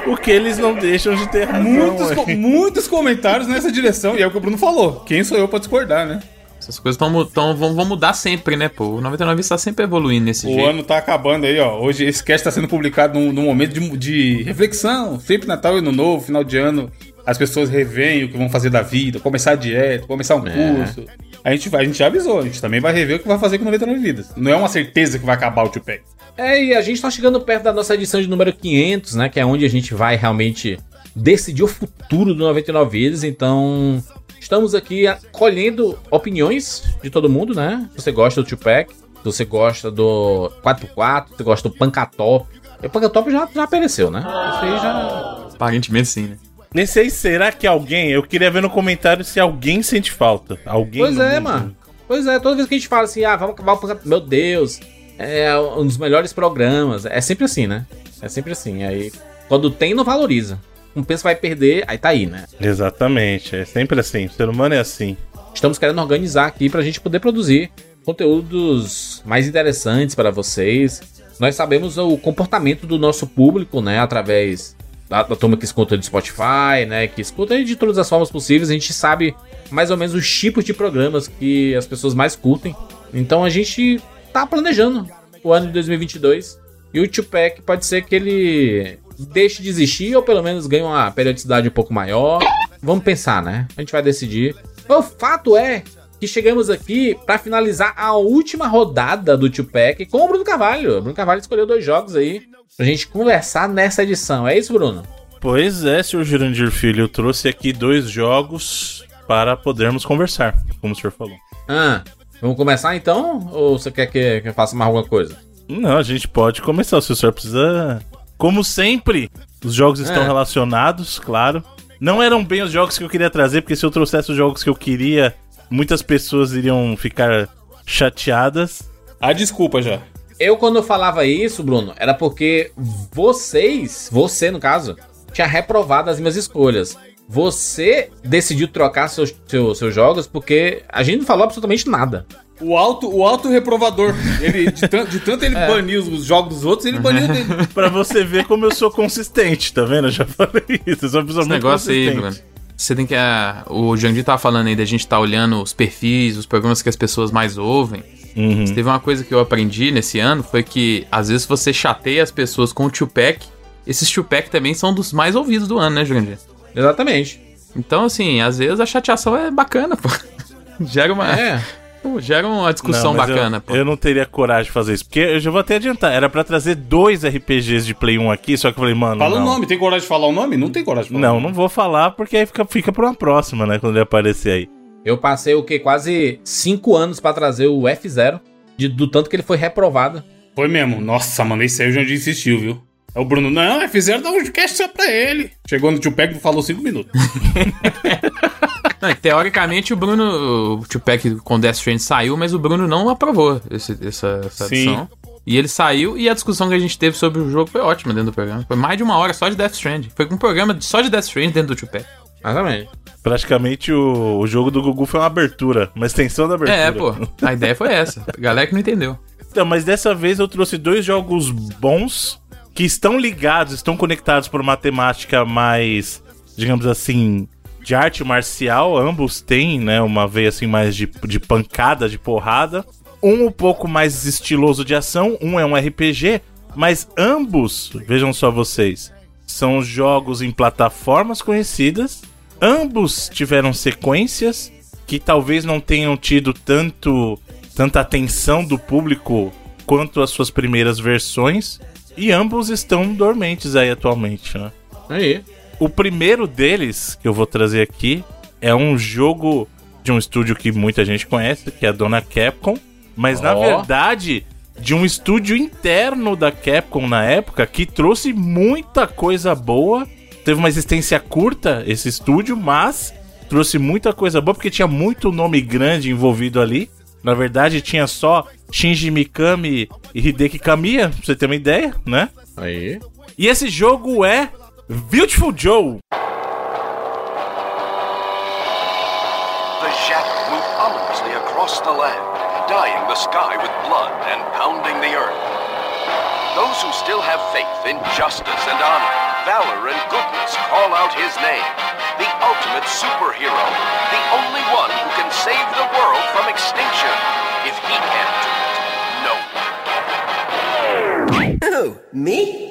O que eles não deixam de ter razão. muitos, co- muitos comentários nessa direção e é o que o Bruno falou. Quem sou eu pra discordar, né? Essas coisas tão, tão, vão, vão mudar sempre, né, pô? O 99 está sempre evoluindo nesse O jeito. ano tá acabando aí, ó. Hoje esse cast tá sendo publicado num, num momento de, de reflexão. Sempre Natal e Ano Novo, final de ano. As pessoas reveem o que vão fazer da vida, começar a dieta, começar um É. curso. A gente, vai- a gente já avisou, a gente também vai rever o que vai fazer com 99 vidas. Não é uma certeza que vai acabar o Tupac. É, e a gente tá chegando perto da nossa edição de número 500, né? Que é onde a gente vai realmente decidir o futuro do 99 Vidas. Então, estamos aqui colhendo opiniões de todo mundo, né? Se você gosta do Tupac, se você gosta do 4x4, se você gosta do Pancatop, O Pancatop já, já pereceu, né? Esse aí já. Aparentemente sim, né? Nesse aí, será que alguém. Eu queria ver no comentário se alguém sente falta. Alguém. Pois é, mundo. mano. Pois é, toda vez que a gente fala assim, ah, vamos acabar. Meu Deus, é um dos melhores programas. É sempre assim, né? É sempre assim. Aí, quando tem, não valoriza. Um pensa vai perder, aí tá aí, né? Exatamente. É sempre assim. O ser humano é assim. Estamos querendo organizar aqui pra gente poder produzir conteúdos mais interessantes para vocês. Nós sabemos o comportamento do nosso público, né? Através da, da turma que escuta do Spotify, né? Que escuta de todas as formas possíveis. A gente sabe mais ou menos os tipos de programas que as pessoas mais curtem. Então a gente tá planejando o ano de 2022. E o Tupac pode ser que ele deixe de existir ou pelo menos ganhe uma periodicidade um pouco maior. Vamos pensar, né? A gente vai decidir. O fato é que chegamos aqui para finalizar a última rodada do Tupac com o Bruno Carvalho. O Bruno Carvalho escolheu dois jogos aí pra gente conversar nessa edição. É isso, Bruno? Pois é, senhor Jurandir Filho. Eu trouxe aqui dois jogos para podermos conversar, como o senhor falou. Ah, vamos começar então? Ou você quer que, que eu faça mais alguma coisa? Não, a gente pode começar. Se o senhor precisa. Como sempre, os jogos estão É. relacionados, claro. Não eram bem os jogos que eu queria trazer, porque se eu trouxesse os jogos que eu queria, muitas pessoas iriam ficar chateadas. Ah, desculpa já. Eu, quando eu falava isso, Bruno, era porque vocês, você no caso, tinha reprovado as minhas escolhas. Você decidiu trocar seus, seus, seus jogos porque a gente não falou absolutamente nada. O alto, o alto reprovador. Ele, de, tanto, de tanto ele *laughs* É. banir os jogos dos outros, ele baniu dele. *laughs* pra você ver como eu sou consistente, tá vendo? Eu já *laughs* falei isso. Eu sou uma pessoa Esse muito negócio aí, consistente. Você tem que. ah, o Jandir tava falando aí da gente tá olhando os perfis, os programas que as pessoas mais ouvem. Uhum. Teve uma coisa que eu aprendi nesse ano, foi que às vezes você chateia as pessoas com o Tupac. Esses Tupac também são dos mais ouvidos do ano, né, Jandir? Exatamente. Então, assim, às vezes a chateação é bacana, pô. *laughs* Gera uma. É. Pô, gera uma discussão Não, bacana, eu, pô. Eu não teria coragem de fazer isso. Porque eu já vou até adiantar. Era pra trazer dois RPGs de Play 1 aqui, só que eu falei, mano. Fala não. o nome, tem coragem de falar o nome? Não tem coragem de falar. Não, não vou falar, porque aí fica, fica pra uma próxima, né? Quando ele aparecer aí. Eu passei o que? Quase cinco anos pra trazer o F0, de- do tanto que ele foi reprovado. Foi mesmo. Nossa, mano, esse aí o Jandir insistiu, viu? É o Bruno, não, fizeram dar um cast só pra ele. Chegou no Tupac e falou cinco minutos. *laughs* Não, teoricamente o Bruno, o Tupac com Death Stranding saiu, mas o Bruno não aprovou esse- essa, essa Sim. edição. E ele saiu e a discussão que a gente teve sobre o jogo foi ótima dentro do programa. Foi mais de uma hora só de Death Stranding. Foi um programa só de Death Stranding dentro do Tupac. Exatamente. Praticamente o, o jogo do Gugu foi uma abertura, uma extensão da abertura. É, pô. A ideia foi essa. A galera que não entendeu. Então, mas dessa vez eu trouxe dois jogos bons que estão ligados, estão conectados por uma temática mais, digamos assim, de arte marcial. Ambos têm, né, uma veia assim mais de, de pancada, de porrada. Um um pouco mais estiloso de ação, um é um RPG, mas ambos, vejam só vocês, são jogos em plataformas conhecidas. Ambos tiveram sequências que talvez não tenham tido tanto tanta atenção do público quanto as suas primeiras versões. E ambos estão dormentes aí atualmente, né? Aí. O primeiro deles que eu vou trazer aqui é um jogo de um estúdio que muita gente conhece, que é a Dona Capcom, mas na Ó. verdade de um estúdio interno da Capcom na época que trouxe muita coisa boa. Teve uma existência curta esse estúdio, mas trouxe muita coisa boa porque tinha muito nome grande envolvido ali. Na verdade, tinha só Shinji Mikami e Hideki Kamiya, pra você ter uma ideia, né? Aí. E esse jogo é Beautiful Joe. The shadow moved ominously across the land, dyeing the sky with blood and pounding the earth. Those who still have faith in justice and honor, valor and goodness call out his name. The ultimate superhero. The only one who can save the world from extinction. If he can't do it, no one can. Oh, me?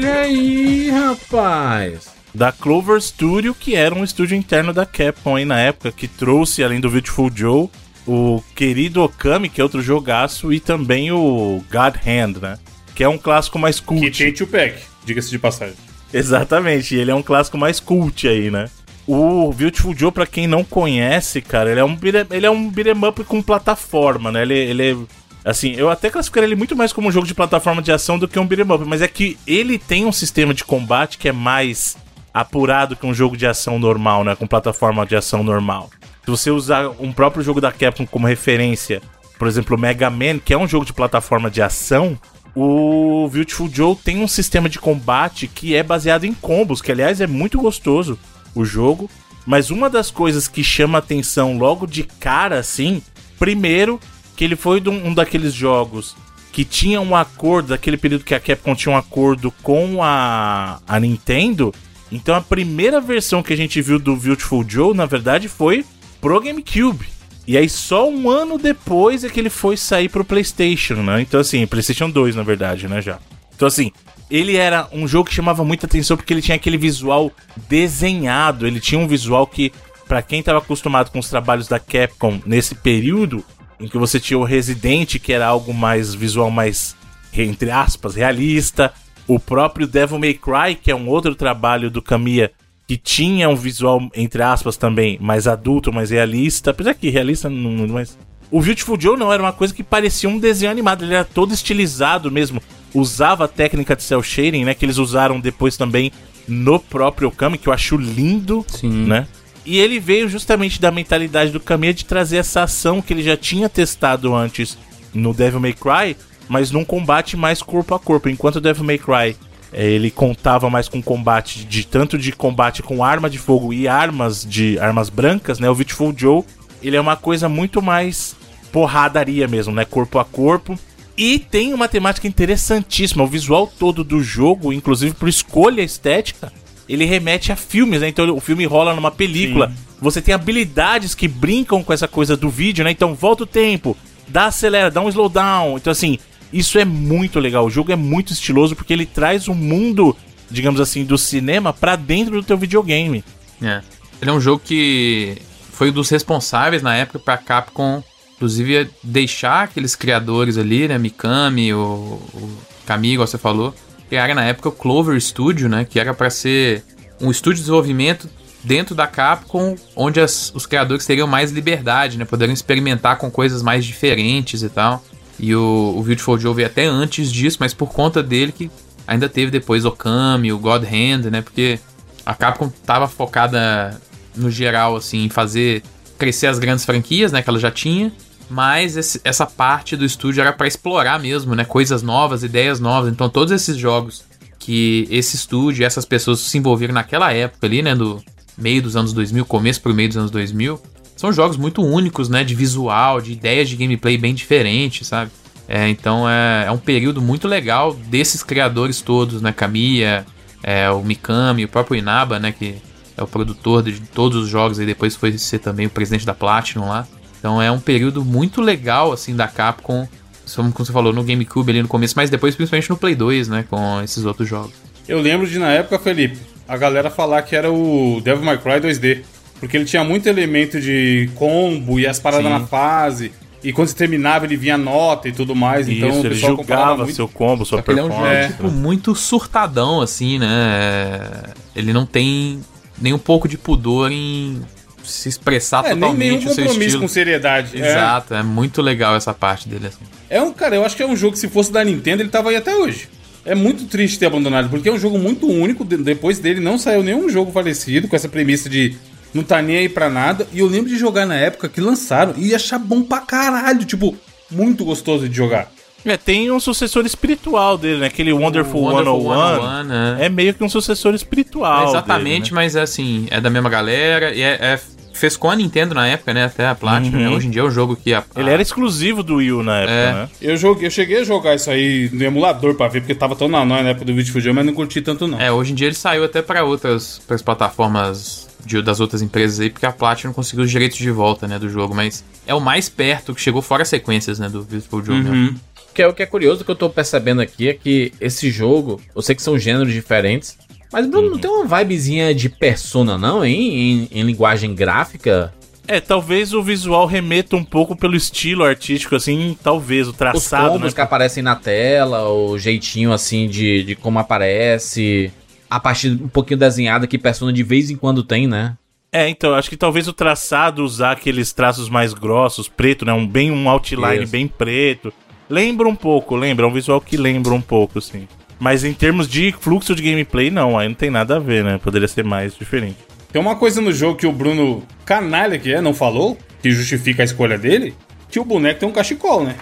Olha aí, rapaz! da Clover Studio, que era um estúdio interno da Capcom aí na época, que trouxe, além do Beautiful Joe, o querido Okami, que é outro jogaço, e também o God Hand, né? Que é um clássico mais cult. Que tem Tupac, diga-se de passagem. Exatamente, ele é um clássico mais cult aí, né? O Beautiful Joe, pra quem não conhece, cara, ele é um beat'em, ele é um beat'em up com plataforma, né? Ele, ele é. Assim, eu até classificaria ele muito mais como um jogo de plataforma de ação do que um beat'em up, mas é que ele tem um sistema de combate que é mais apurado que um jogo de ação normal, né? Com plataforma de ação normal. Se você usar um próprio jogo da Capcom como referência, por exemplo, Mega Man, que é um jogo de plataforma de ação, o Beautiful Joe tem um sistema de combate que é baseado em combos, que aliás é muito gostoso o jogo. Mas uma das coisas que chama atenção logo de cara, assim, primeiro, que ele foi um, um daqueles jogos que tinha um acordo, daquele período que a Capcom tinha um acordo com a, a Nintendo. Então a primeira versão que a gente viu do Beautiful Joe, na verdade, foi pro GameCube. E aí só um ano depois é que ele foi sair pro PlayStation, né? Então assim, PlayStation 2, na verdade, né, já. Então assim, ele era um jogo que chamava muita atenção porque ele tinha aquele visual desenhado, ele tinha um visual que para quem estava acostumado com os trabalhos da Capcom nesse período em que você tinha o Resident, que era algo mais visual mais entre aspas realista, o próprio Devil May Cry, que é um outro trabalho do Kamiya, que tinha um visual, entre aspas, também mais adulto, mais realista. Apesar que realista não. Mas... O Beautiful Joe não era uma coisa que parecia um desenho animado, ele era todo estilizado mesmo. Usava a técnica de cel shading, né? Que eles usaram depois também no próprio Okami, que eu acho lindo, Sim. né? E ele veio justamente da mentalidade do Kamiya de trazer essa ação que ele já tinha testado antes no Devil May Cry, mas num combate mais corpo a corpo. Enquanto o Devil May Cry é, ele contava mais com combate de tanto de combate com arma de fogo e armas de armas brancas, né? O Beautiful Joe, ele é uma coisa muito mais porradaria mesmo, né? Corpo a corpo. E tem uma temática interessantíssima, o visual todo do jogo, inclusive por escolha estética, ele remete a filmes, né? Então o filme rola numa película. Sim. Você tem habilidades que brincam com essa coisa do vídeo, né? Então volta o tempo, dá acelera, dá um slowdown. Então assim, isso é muito legal. O jogo é muito estiloso porque ele traz um mundo, digamos assim, do cinema pra dentro do teu videogame. É. Ele é um jogo que foi um dos responsáveis na época pra Capcom, inclusive, deixar aqueles criadores ali, né? Mikami, o, o Kami, igual você falou, criaram na época o Clover Studio, né? Que era pra ser um estúdio de desenvolvimento dentro da Capcom, onde as- os criadores teriam mais liberdade, né? Poderiam experimentar com coisas mais diferentes e tal. E o, o Beautiful Joe veio até antes disso, mas por conta dele que ainda teve depois Okami, o God Hand, né? Porque a Capcom tava focada no geral, assim, em fazer crescer as grandes franquias, né? Que ela já tinha. Mas esse- essa parte do estúdio era pra explorar mesmo, né? Coisas novas, ideias novas. Então todos esses jogos que esse estúdio essas pessoas se envolveram naquela época ali, né? Do meio dos anos 2000, começo pro meio dos anos 2000, são jogos muito únicos, né? De visual, de ideias de gameplay bem diferentes, sabe? É, então é, é um período muito legal desses criadores todos, né? Kamiya, é, o Mikami, o próprio Inaba, né? Que é o produtor de todos os jogos e depois foi ser também o presidente da Platinum lá. Então é um período muito legal, assim, da Capcom. Como você falou, no GameCube ali no começo, mas depois principalmente no Play 2, né? Com esses outros jogos. Eu lembro de, na época, Felipe, a galera falar que era o Devil May Cry 2D. Porque ele tinha muito elemento de combo e as paradas Sim. na fase. E quando você terminava, ele vinha nota e tudo mais. então Isso, o ele julgava muito. seu combo, sua Só que ele é um jogo, performance. tipo, muito surtadão, assim, né? Ele não tem nem um pouco de pudor em se expressar É, nem totalmente nenhum o seu compromisso estilo. com seriedade. É. Exato, é. muito legal essa parte dele, assim. É um, cara, eu acho que é um jogo que se fosse da Nintendo, ele tava aí até hoje. É muito triste ter abandonado, porque é um jogo muito único. de- Depois dele não saiu nenhum jogo parecido com essa premissa de não tá nem aí pra nada. E eu lembro de jogar na época que lançaram e achar bom pra caralho. Tipo, muito gostoso de jogar. É, tem um sucessor espiritual dele, né? Aquele Wonderful, Wonderful 101. 101, né? É meio que um sucessor espiritual. É exatamente, dele, né? mas é assim, é da mesma galera e é, é- fez com a Nintendo na época, né? Até a Platinum, Uhum. né? Hoje em dia é um jogo que a, Ele era exclusivo do Wii U na época, É. né? Eu, joguei, eu cheguei a jogar isso aí no emulador pra ver, porque tava tão na nóia na época do vídeo Fujiu, mas não curti tanto não. É, hoje em dia ele saiu até pra outras pras plataformas de- das outras empresas aí, porque a Platinum conseguiu os direitos de volta, né, do jogo, mas é o mais perto que chegou fora as sequências, né, do Beautiful Joe mesmo. Que é o que é curioso que eu tô percebendo aqui é que esse jogo, eu sei que são gêneros diferentes, Mas, Bruno, não tem uma vibezinha de persona, não, hein? Em, em linguagem gráfica? É, talvez o visual remeta um pouco pelo estilo artístico, assim, talvez, o Os traçado, combos né? que aparecem na tela, o jeitinho, assim, de, de como aparece. A partir um pouquinho desenhada que persona de vez em quando tem, né? É, então, acho que talvez o traçado usar aqueles traços mais grossos, preto, né? Um, bem um outline Isso. bem preto. Lembra um pouco, lembra, é um visual que lembra um pouco, assim. Mas em termos de fluxo de gameplay, não, aí não tem nada a ver, né? Poderia ser mais diferente. Tem uma coisa no jogo que o Bruno, canalha que é, não falou, que justifica a escolha dele, que o boneco tem um cachecol, né?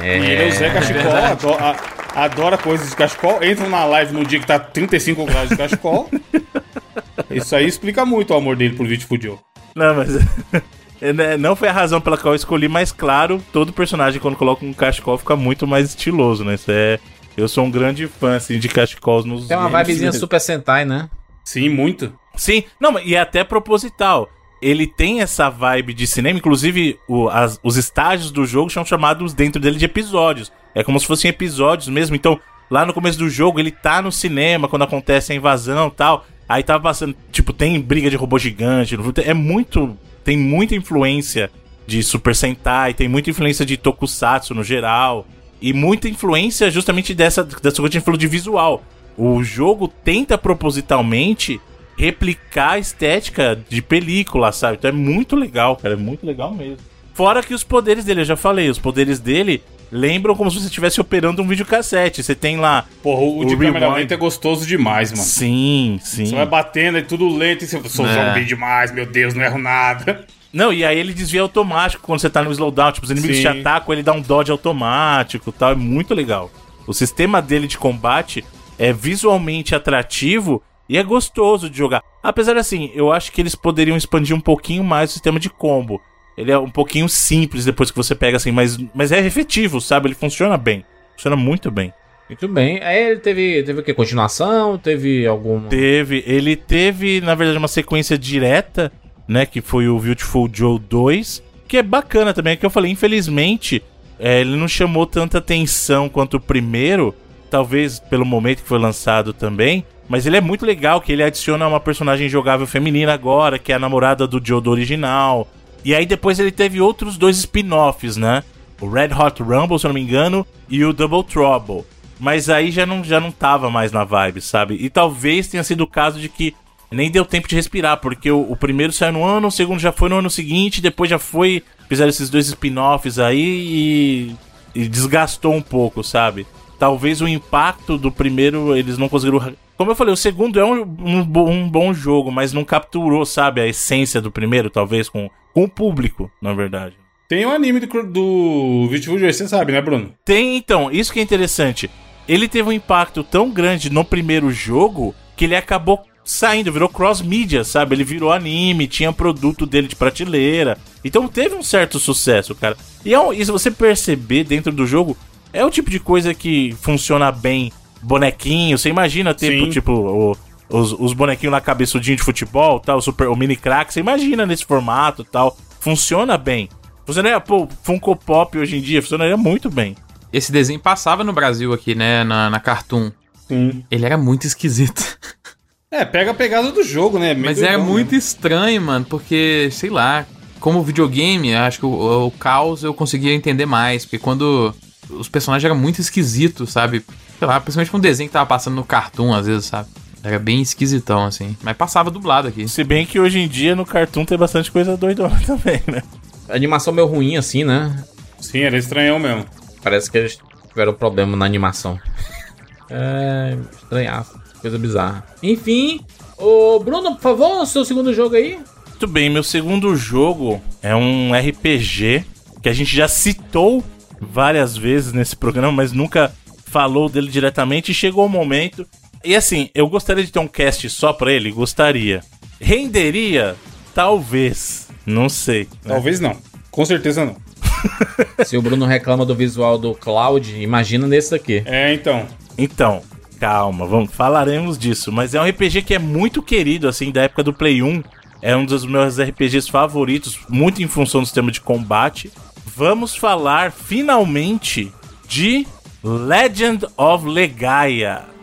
É, E ele é o Zé Cachecol, adora, a- adora coisas de cachecol, entra na live no dia que tá 35 graus de cachecol. *laughs* Isso aí explica muito o amor dele pro Beautiful Joe. Não, mas. *laughs* é, né, Não foi a razão pela qual eu escolhi, mas claro, todo personagem quando coloca um cachecol fica muito mais estiloso, né? Isso é. Eu sou um grande fã, assim, de cachecols nos. Tem uma games. vibezinha Super Sentai, né? Sim, muito. Sim, não, e é até proposital. Ele tem essa vibe de cinema, inclusive o- as- os estágios do jogo são chamados dentro dele de episódios. É como se fossem episódios mesmo. Então, lá no começo do jogo, ele tá no cinema quando acontece a invasão e tal. Aí tava passando, tipo, tem briga de robô gigante. É muito. Tem muita influência de Super Sentai, tem muita influência de Tokusatsu no geral. E muita influência justamente dessa, dessa coisa que a gente falou de visual. O jogo tenta propositalmente replicar a estética de película, sabe? Então é muito legal, cara. É muito legal mesmo. Fora que os poderes dele, eu já falei, os poderes dele lembram como se você estivesse operando um videocassete. Você tem lá. Porra, o, de rewind. câmera lenta é gostoso demais, mano. Sim, sim. Você vai batendo, é tudo lento e você sou É. bem demais, meu Deus, não erro nada. Não, e aí ele desvia automático quando você tá no slowdown. Tipo, os inimigos Sim. te atacam, ele dá um dodge automático e tal. É muito legal. O sistema dele de combate é visualmente atrativo e é gostoso de jogar. Apesar assim, eu acho que eles poderiam expandir um pouquinho mais o sistema de combo. Ele é um pouquinho simples depois que você pega assim, mas, mas é efetivo, sabe? Ele funciona bem. Funciona muito bem. Muito bem. Aí ele teve, teve o quê? Continuação? Teve algum. Teve, ele teve, na verdade, uma sequência direta, né? Que foi o Beautiful Joe 2, que é bacana também, é que eu falei, infelizmente, é, ele não chamou tanta atenção quanto o primeiro, talvez pelo momento que foi lançado também. Mas ele é muito legal, que ele adiciona uma personagem jogável feminina agora, que é a namorada do Joe do original. E aí depois ele teve outros dois spin-offs, né? O Red Hot Rumble, se eu não me engano, e o Double Trouble. Mas aí já não, já não tava mais na vibe, sabe? E talvez tenha sido o caso de que nem deu tempo de respirar, porque o, o primeiro saiu no ano, o segundo já foi no ano seguinte, depois já foi. Fizeram esses dois spin-offs aí e, e desgastou um pouco, sabe? Talvez o impacto do primeiro eles não conseguiram. Como eu falei, o segundo é um, um, um bom jogo, mas não capturou, sabe, a essência do primeiro, talvez, com, com o público, na verdade. Tem um anime do, do Joe, você sabe, né, Bruno? Tem, então, isso que é interessante. Ele teve um impacto tão grande no primeiro jogo que ele acabou saindo, virou cross-mídia, sabe? Ele virou anime, tinha produto dele de prateleira. Então teve um certo sucesso, cara. E, é um- e se você perceber dentro do jogo, é o tipo de coisa que funciona bem. Bonequinho, você imagina ter, Sim. tipo, o- os, os bonequinhos lá cabeçudinho de futebol, tal, o, super, o mini crack, você imagina nesse formato tal. Funciona bem. Funcionaria, pô, Funko Pop hoje em dia funcionaria muito bem. Esse desenho passava no Brasil aqui, né? Na, na Cartoon. Sim. Ele era muito esquisito. *laughs* É, pega a pegada do jogo, né? Meio Mas era doidão, muito né? estranho, mano, porque, sei lá, como videogame, acho que o, o caos eu conseguia entender mais, porque quando os personagens eram muito esquisitos, sabe? Sei lá, principalmente com o desenho que tava passando no Cartoon, às vezes, sabe? Era bem esquisitão, assim. Mas passava dublado aqui. Se bem que hoje em dia no Cartoon tem bastante coisa doidona *laughs* também, né? Animação meio ruim, assim, né? Sim, era estranhão mesmo. Parece que eles tiveram problema na animação. *laughs* É. estranhaço. Coisa bizarra. Enfim. Ô, Bruno, por favor, o seu segundo jogo aí. Muito bem, meu segundo jogo é um RPG que a gente já citou várias vezes nesse programa, mas nunca falou dele diretamente e chegou o momento. E assim, eu gostaria de ter um cast só pra ele? Gostaria. Renderia? Talvez. Não sei. né? Talvez não. Com certeza não. *laughs* Se o Bruno reclama do visual do Cloud, imagina nesse daqui. É, então. Então, calma, vamos, falaremos disso. Mas é um RPG que é muito querido, assim, da época do Play 1. É um dos meus RPGs favoritos, muito em função do sistema de combate. Vamos falar finalmente de Legend of Legaia.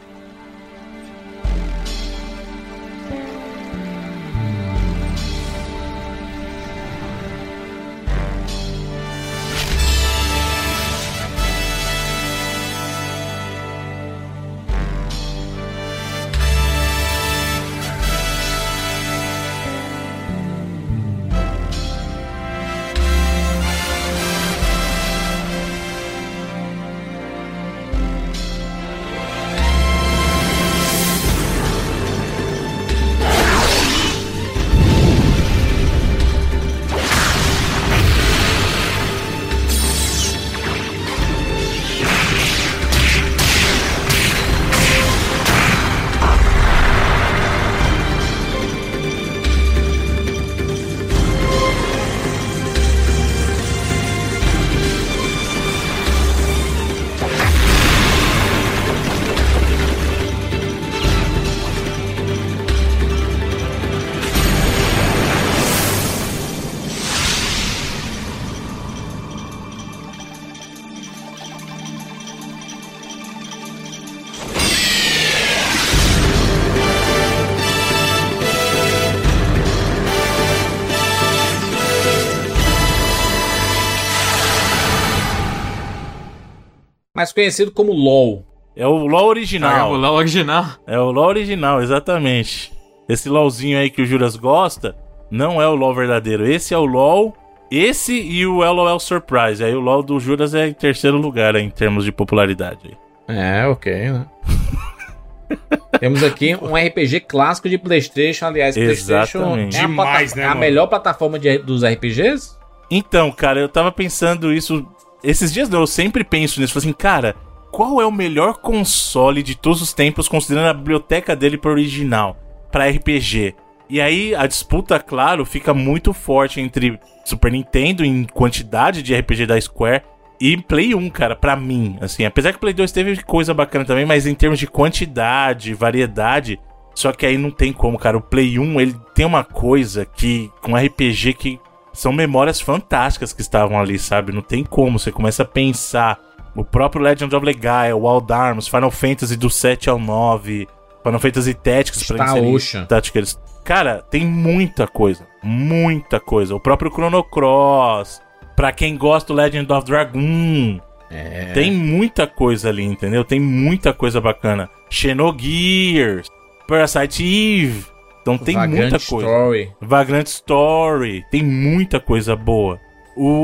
Conhecido como LoL. É o LoL original. Caramba, o LoL original. É o LoL original, exatamente. Esse LoLzinho aí que o Juras gosta não é o LoL verdadeiro. Esse é o LoL. Esse e o LOL Surprise. Aí o LoL do Juras é em terceiro lugar aí, em termos de popularidade. É, ok, né? *laughs* Temos aqui um RPG clássico de PlayStation. Aliás, PlayStation Exatamente. é a, Demais, né, é a melhor plataforma de- dos RPGs? Então, cara, eu tava pensando isso. Esses dias eu sempre penso nisso. Assim, cara, qual é o melhor console de todos os tempos, considerando a biblioteca dele pro original, pra RPG? E aí a disputa, claro, fica muito forte entre Super Nintendo em quantidade de RPG da Square e Play 1, cara, pra mim. Assim, apesar que o Play 2 teve coisa bacana também, mas em termos de quantidade, variedade, só que aí não tem como, cara. O Play 1, ele tem uma coisa que com RPG que são memórias fantásticas que estavam ali, sabe? Não tem como. Você começa a pensar. O próprio Legend of Legaia, Wild Arms, Final Fantasy do 7 ao 9, Final Fantasy Tactics pra Ocean. Tactics. Cara, tem muita coisa. Muita coisa. O próprio Chrono Cross. Pra quem gosta do Legend of Dragoon. É. Tem muita coisa ali, entendeu? Tem muita coisa bacana. Xenogears, Parasite Eve. Então tem Vagrant muita coisa. Story. Vagrant Story. Tem muita coisa boa.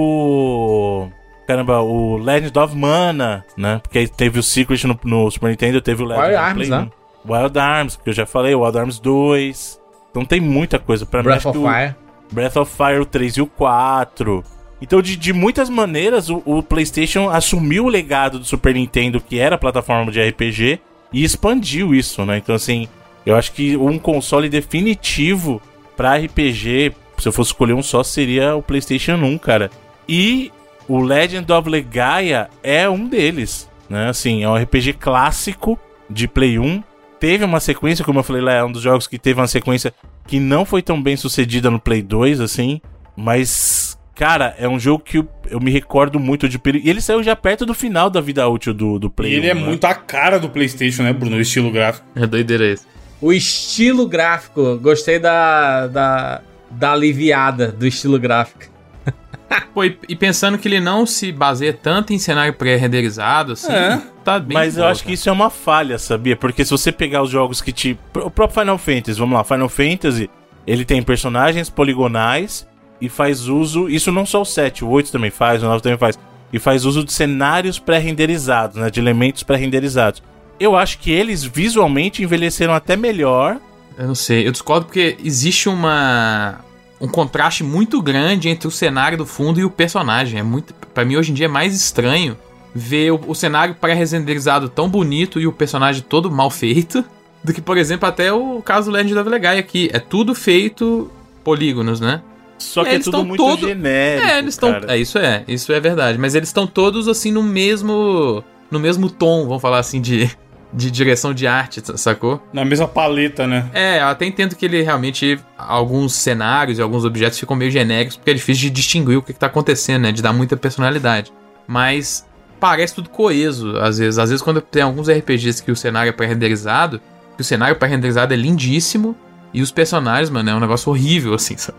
O. Caramba, o Legend of Mana, né? Porque teve o Secret no, no Super Nintendo, teve o Legend Wild Arms, Play né? 1. Wild Arms, que eu já falei, Wild Arms 2. Então tem muita coisa. Pra mim, Breath acho of o- Fire. Breath of Fire o 3 e o 4. Então, de, de muitas maneiras, o, o PlayStation assumiu o legado do Super Nintendo, que era a plataforma de RPG, e expandiu isso, né? Então, assim, eu acho que um console definitivo pra RPG, se eu fosse escolher um só, seria o PlayStation 1, cara. E o Legend of Legaia é um deles, né? Assim, é um RPG clássico de Play 1. Teve uma sequência, como eu falei lá, é um dos jogos que teve uma sequência que não foi tão bem sucedida no Play 2, assim. Mas, cara, é um jogo que eu, eu me recordo muito de perigo. E ele saiu já perto do final da vida útil do, do Play E ele 1, é né? muito a cara do PlayStation, né, Bruno? O estilo gráfico. É doideira isso. O estilo gráfico. Gostei da, da, da aliviada do estilo gráfico. *laughs* Pô, e, e pensando que ele não se baseia tanto em cenário pré-renderizado, assim, É. tá bem. Mas eu acho que isso é uma falha, sabia? Porque se você pegar os jogos que te. O próprio Final Fantasy, vamos lá, Final Fantasy, ele tem personagens poligonais e faz uso. Isso não só o 7, o 8 também faz, o 9 também faz. E faz uso de cenários pré-renderizados, né? De elementos pré-renderizados. Eu acho que eles visualmente envelheceram até melhor. Eu não sei, eu discordo porque existe uma um contraste muito grande entre o cenário do fundo e o personagem. É muito, para mim hoje em dia é mais estranho ver o, o cenário pré-renderizado tão bonito e o personagem todo mal feito *laughs* do que, por exemplo, até o caso do Legend of Legaia aqui. É tudo feito polígonos, né? Só que É, é eles tudo tão muito todo- genérico. É, eles estão. É, isso é, isso é verdade. Mas eles estão todos assim no mesmo. No mesmo tom, vamos falar assim, de, de direção de arte, sacou? Na mesma paleta, né? É, eu até entendo que ele realmente. Alguns cenários e alguns objetos ficam meio genéricos, porque é difícil de distinguir o que, que tá acontecendo, né? De dar muita personalidade. Mas parece tudo coeso, às vezes. Às vezes, quando tem alguns RPGs que o cenário é pré-renderizado, que o cenário pré-renderizado é lindíssimo, e os personagens, mano, é um negócio horrível, assim, sabe?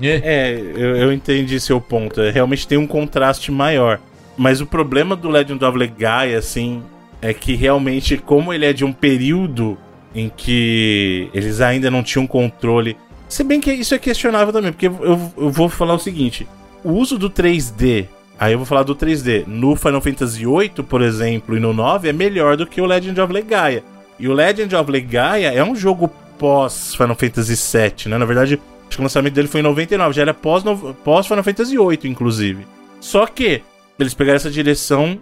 É, eu, eu entendi seu ponto. É, Realmente tem um contraste maior. Mas o problema do Legend of Legaia, assim, é que realmente, como ele é de um período em que eles ainda não tinham controle. Se bem que isso é questionável também, porque eu, eu vou falar o seguinte: o uso do 3D, aí eu vou falar do 3D, no Final Fantasy VIII, por exemplo, e no 9, é melhor do que o Legend of Legaia. E o Legend of Legaia é um jogo pós Final Fantasy VII, né? Na verdade, acho que o lançamento dele foi em 99, já era pós, pós Final Fantasy VIII, inclusive. Só que eles pegaram essa direção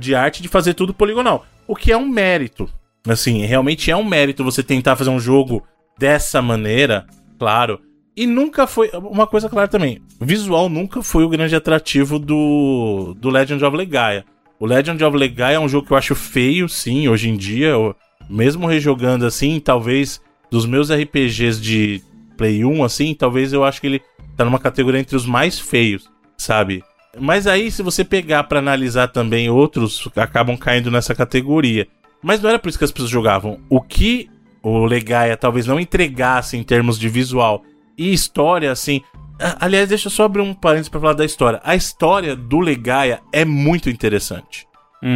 de arte de fazer tudo poligonal, o que é um mérito. Assim, realmente é um mérito você tentar fazer um jogo dessa maneira, claro. E nunca foi. Uma coisa clara também: visual nunca foi o grande atrativo do, do Legend of Legaia. O Legend of Legaia é um jogo que eu acho feio, sim, hoje em dia. eu- mesmo rejogando assim, talvez dos meus RPGs de Play 1, assim, talvez eu acho que ele tá numa categoria entre os mais feios, sabe? Mas aí, se você pegar pra analisar também outros, acabam caindo nessa categoria. Mas não era por isso que as pessoas jogavam. O que o Legaia talvez não entregasse em termos de visual e história, assim. Aliás, deixa eu só abrir um parênteses pra falar da história. A história do Legaia é muito interessante.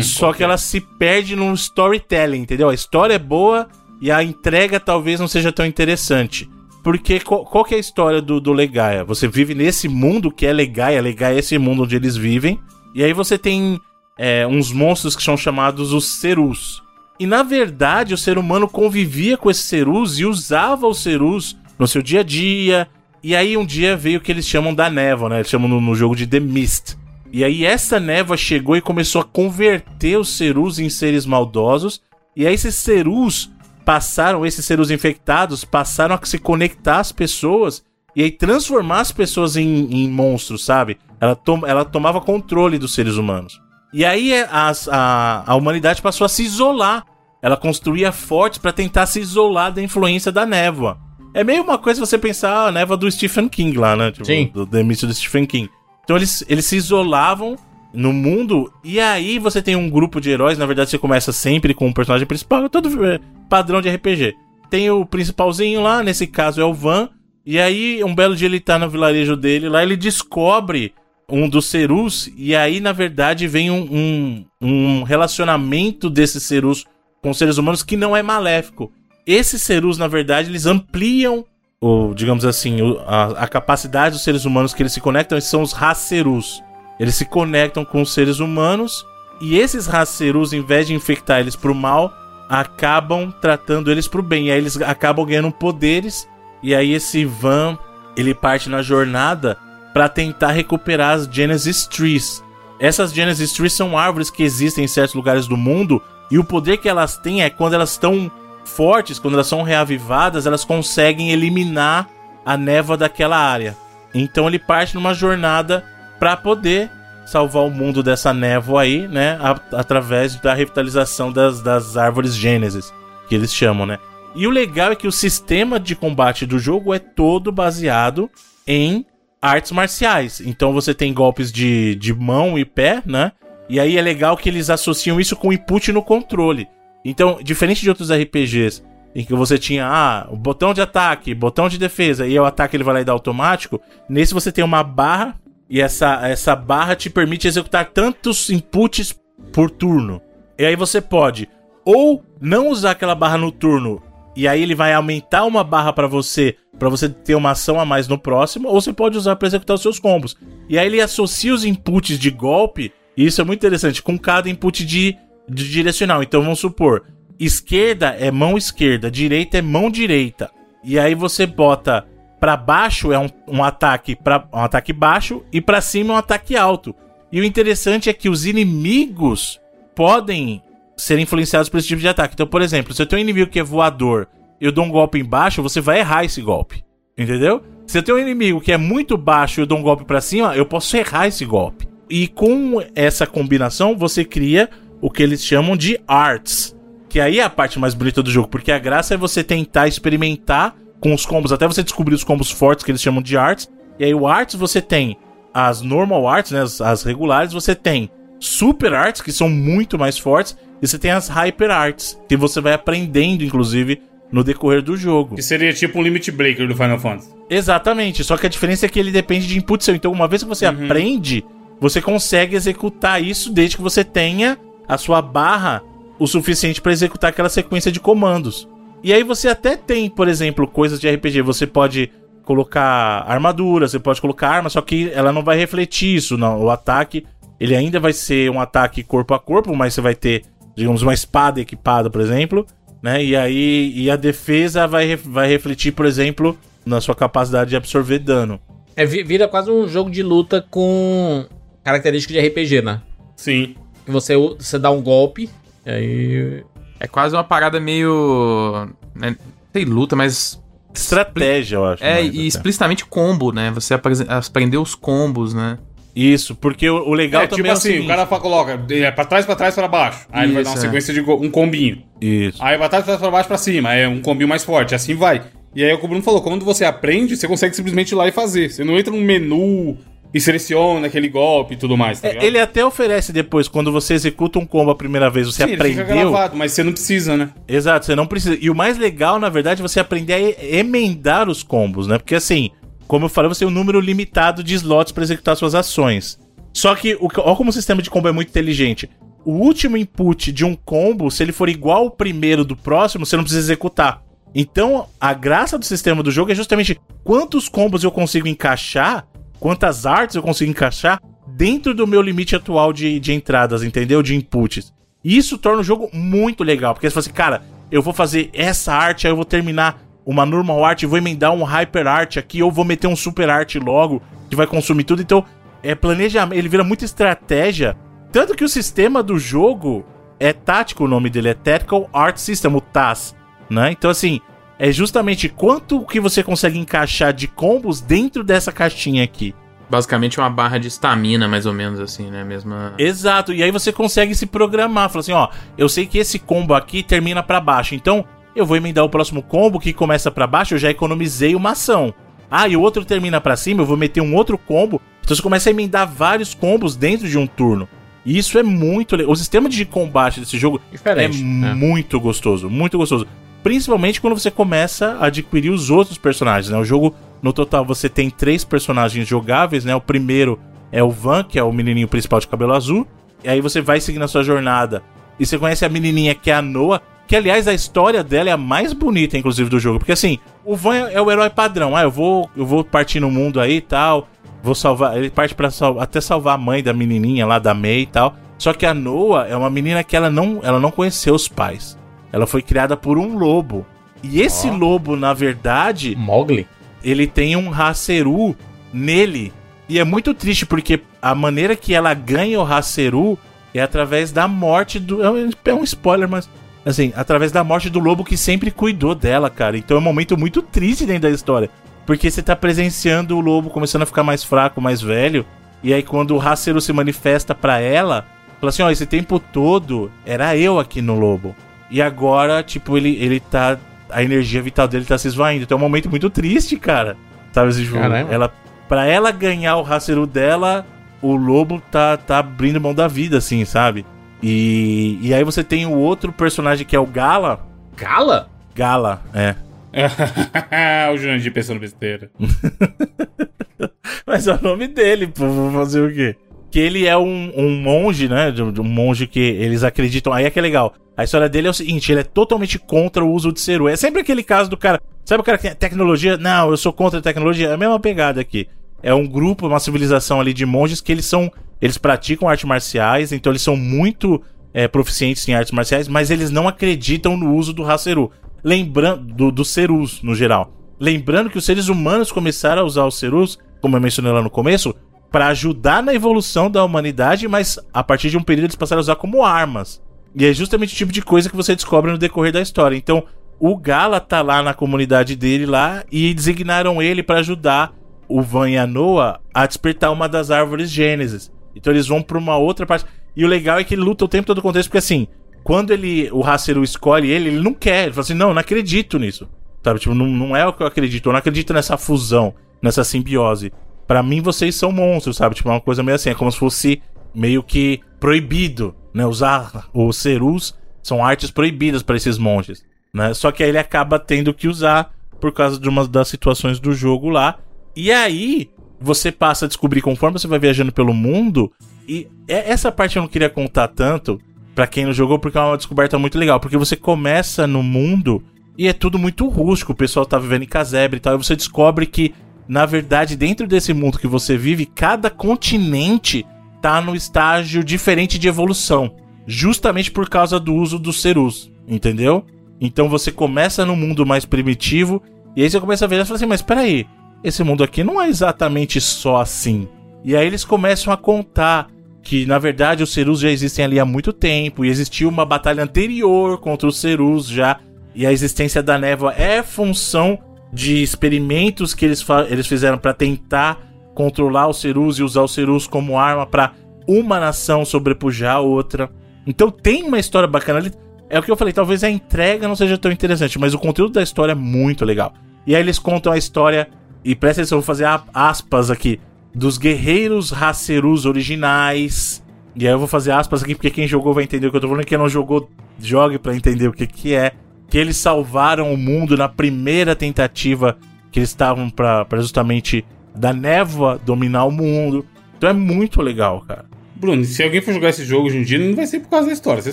só que ela se perde no storytelling, entendeu? A história é boa e a entrega talvez não seja tão interessante. Porque qual, qual que é a história do, do Legaia? Você vive nesse mundo que é Legaia, Legaia é esse mundo onde eles vivem, e aí você tem é, uns monstros que são chamados os Cerus. E na verdade, o ser humano convivia com esses Cerus e usava os Cerus no seu dia a dia. E aí um dia veio o que eles chamam da névoa, né? Eles chamam no, no jogo de The Mist. E aí essa névoa chegou e começou a converter os Cerus em seres maldosos. E aí esses Cerus passaram, esses Cerus infectados, passaram a se conectar às pessoas e aí transformar as pessoas em, em monstros, sabe? Ela, ela tomava controle dos seres humanos. E aí é, as- a, a humanidade passou a se isolar. Ela construía fortes para tentar se isolar da influência da névoa. É meio uma coisa você pensar "Ah, a névoa do Stephen King lá, né? Tipo, Sim. Do demício do Stephen King. Então eles, eles se isolavam no mundo e aí você tem um grupo de heróis. Na verdade, você começa sempre com o personagem principal, todo é, padrão de RPG. Tem o principalzinho lá, nesse caso é o Van. E aí, um belo dia ele tá no vilarejo dele, lá ele descobre um dos Cerus, e aí, na verdade, vem um, um, um relacionamento desses Cerus com seres humanos que não é maléfico. Esses Cerus, na verdade, eles ampliam, o, digamos assim, a, a capacidade dos seres humanos que eles se conectam, são os Racerus. Eles se conectam com os seres humanos, e esses Racerus, em vez de infectar eles pro mal, acabam tratando eles pro bem. E aí eles acabam ganhando poderes, e aí esse Van, ele parte na jornada para tentar recuperar as Genesis Trees. Essas Genesis Trees são árvores que existem em certos lugares do mundo e o poder que elas têm é quando elas estão fortes, quando elas são reavivadas, elas conseguem eliminar a névoa daquela área. Então ele parte numa jornada para poder salvar o mundo dessa névoa aí, né, a- através da revitalização das, das árvores Gênesis, que eles chamam, né? E o legal é que o sistema de combate do jogo é todo baseado em artes marciais. Então você tem golpes de, de mão e pé, né? E aí é legal que eles associam isso com input no controle. Então, diferente de outros RPGs, em que você tinha ah, o botão de ataque, botão de defesa, e o ataque ele vai lá e dá automático, nesse você tem uma barra, e essa, essa barra te permite executar tantos inputs por turno. E aí você pode ou não usar aquela barra no turno e aí ele vai aumentar uma barra pra você, pra você ter uma ação a mais no próximo, ou você pode usar pra executar os seus combos. E aí ele associa os inputs de golpe, e isso é muito interessante, com cada input de, de direcional. Então vamos supor, esquerda é mão esquerda, direita é mão direita. E aí você bota pra baixo é um, um ataque para um ataque baixo e pra cima é um ataque alto. E o interessante é que os inimigos podem ser influenciados por esse tipo de ataque. Então, por exemplo, se eu tenho um inimigo que é voador eu dou um golpe embaixo, você vai errar esse golpe. Entendeu? Se eu tenho um inimigo que é muito baixo e eu dou um golpe pra cima, eu posso errar esse golpe. E com essa combinação, você cria o que eles chamam de arts. Que aí é a parte mais bonita do jogo, porque a graça é você tentar experimentar com os combos, até você descobrir os combos fortes que eles chamam de arts. E aí o arts você tem as normal arts, né, as, as regulares, você tem super arts, que são muito mais fortes, e você tem as hyper arts, que você vai aprendendo, inclusive, no decorrer do jogo. Que seria tipo um limit breaker do Final Fantasy. Exatamente, só que a diferença é que ele depende de input seu. Então, uma vez que você aprende, você consegue executar isso desde que você tenha a sua barra o suficiente para executar aquela sequência de comandos. E aí você até tem, por exemplo, coisas de RPG. Você pode colocar armadura, você pode colocar arma, só que ela não vai refletir isso, não. O ataque, ele ainda vai ser um ataque corpo a corpo, mas você vai ter, digamos, uma espada equipada, por exemplo, né? E aí e a defesa vai, vai refletir, por exemplo, na sua capacidade de absorver dano. É, vi- vira quase um jogo de luta com características de RPG, né? Sim. Você, você dá um golpe, e aí. É quase uma parada meio. Né, não sei luta, mas. Estratégia, eu acho. É, e até. explicitamente combo, né? Você aprender os combos, né? Isso, porque o, o legal é, também tipo é o assim, seguinte- o cara coloca é, pra trás, pra trás, pra baixo. Aí ele vai dar uma Isso, é. sequência de go- um combinho. Isso. Aí pra trás, pra trás, pra baixo, pra cima. É um combinho mais forte. Assim vai. E aí é o que o Bruno falou, quando você aprende, você consegue simplesmente ir lá e fazer. Você não entra num menu e seleciona aquele golpe e tudo mais, tá É, ligado? ele até oferece depois, quando você executa um combo a primeira vez, você Sim, ele fica aprendeu. gravado, mas você não precisa, né? Exato, você não precisa. E o mais legal, na verdade, é você aprender a emendar os combos, né? Porque assim, como eu falei, você tem um número limitado de slots pra executar suas ações. Só que, o, olha como o sistema de combo é muito inteligente. o último input de um combo, se ele for igual ao primeiro do próximo, você não precisa executar. Então, a graça do sistema do jogo é justamente quantos combos eu consigo encaixar, quantas artes eu consigo encaixar dentro do meu limite atual de, de entradas, entendeu? De inputs. Isso torna o jogo muito legal, porque você fala assim, cara, eu vou fazer essa arte, aí eu vou terminar uma normal art, vou emendar um hyper art aqui, ou vou meter um super art logo, que vai consumir tudo. Então, é planejamento, ele vira muita estratégia. Tanto que o sistema do jogo é tático, o nome dele é Tactical Art System, o TAS, né? Então, assim, é justamente quanto que você consegue encaixar de combos dentro dessa caixinha aqui. Basicamente uma barra de estamina, mais ou menos assim, né? Mesma. Exato, e aí você consegue se programar. Fala assim, ó, eu sei que esse combo aqui termina para baixo, então eu vou emendar o próximo combo que começa para baixo, eu já economizei uma ação. Ah, e o outro termina para cima, eu vou meter um outro combo. Então você começa a emendar vários combos dentro de um turno. E isso é muito legal. O sistema de combate desse jogo Diferente, é né? muito gostoso, muito gostoso. Principalmente quando você começa a adquirir os outros personagens, né? O jogo, no total, você tem três personagens jogáveis, né? O primeiro é o Van, que é o menininho principal de cabelo azul. E aí você vai seguindo a sua jornada. E você conhece a menininha que é a Noah, que aliás a história dela é a mais bonita, inclusive, do jogo. Porque assim, o Van é é o herói padrão. Ah, eu vou, eu vou partir no mundo aí e tal. Vou salvar. Ele parte para até salvar a mãe da menininha lá, da May e tal. Só que a Noah é uma menina que ela não, ela não conheceu os pais. Ela foi criada por um lobo. E esse lobo, na verdade. Mogli? Ele tem um Haseru nele. E é muito triste porque a maneira que ela ganha o Haseru é através da morte do. É um, é um spoiler, mas. Assim, através da morte do lobo que sempre cuidou dela, cara. Então é um momento muito triste dentro da história. Porque você tá presenciando o lobo começando a ficar mais fraco, mais velho. E aí quando o Haseru se manifesta pra ela, fala assim: ó, esse tempo todo era eu aqui no lobo. E agora, tipo, ele, ele tá. A energia vital dele tá se esvaindo. Então é um momento muito triste, cara. Sabe esse jogo? Caramba. Ela, pra ela ganhar o Haseru dela, o lobo tá, tá abrindo mão da vida, assim, sabe? E, e aí você tem o outro personagem que é o Gala. Gala? Gala, é. *laughs* o Jurandir pensando besteira. *laughs* Mas é o nome dele, pô, vou fazer o quê? Que ele é um, um monge, né? Um monge que eles acreditam. Aí é que é legal. A história dele é o seguinte: ele é totalmente contra o uso de Seru. É sempre aquele caso do cara. Sabe o cara que tem tecnologia? Não, eu sou contra a tecnologia. É a mesma pegada aqui. É um grupo, uma civilização ali de monges que eles são. Eles praticam artes marciais, então eles são muito é, proficientes em artes marciais, mas eles não acreditam no uso do Haseru. Lembrando. Do, do Serus, no geral. Lembrando que os seres humanos começaram a usar os Serus, como eu mencionei lá no começo, para ajudar na evolução da humanidade, mas a partir de um período eles passaram a usar como armas. E é justamente o tipo de coisa que você descobre no decorrer da história. Então, o Gala tá lá na comunidade dele lá e designaram ele para ajudar o Van e a Noah a despertar uma das árvores Gênesis. Então eles vão pra uma outra parte. E o legal é que ele luta o tempo todo contra isso, porque assim, quando ele o Haseru escolhe ele, ele não quer. Ele fala assim: não, não acredito nisso. Sabe? Tipo, não, não é o que eu acredito. Eu não acredito nessa fusão, nessa simbiose. Pra mim, vocês são monstros, sabe? Tipo, é uma coisa meio assim. É como se fosse meio que proibido, né? Usar os Serus são artes proibidas pra esses monges, né? Só que aí ele acaba tendo que usar por causa de uma das situações do jogo lá. E aí, você passa a descobrir conforme você vai viajando pelo mundo. E é- essa parte eu não queria contar tanto pra quem não jogou, porque é uma descoberta muito legal. Porque você começa no mundo e é tudo muito rústico. O pessoal tá vivendo em casebre e tal. E você descobre que, na verdade, dentro desse mundo que você vive, cada continente tá no estágio diferente de evolução. Justamente por causa do uso dos Serus, entendeu? Então você começa no mundo mais primitivo. E aí você começa a ver e fala assim, mas peraí, esse mundo aqui não é exatamente só assim. E aí eles começam a contar que, na verdade, os Serus já existem ali há muito tempo. E existiu uma batalha anterior contra os Serus já. E a existência da névoa é função de experimentos que eles, eles fizeram para tentar controlar os Serus e usar os Serus como arma para uma nação sobrepujar a outra. Então tem uma história bacana ali. É o que eu falei, talvez a entrega não seja tão interessante, mas o conteúdo da história é muito legal. E aí eles contam a história, e presta atenção, vou fazer aspas aqui, dos guerreiros Hacerus originais. E aí eu vou fazer aspas aqui, porque quem jogou vai entender o que eu tô falando, quem não jogou, jogue pra entender o que que é. Que eles salvaram o mundo na primeira tentativa que eles estavam pra justamente da névoa dominar o mundo. Então é muito legal, cara. Bruno, se alguém for jogar esse jogo hoje em dia, não vai ser por causa da história, você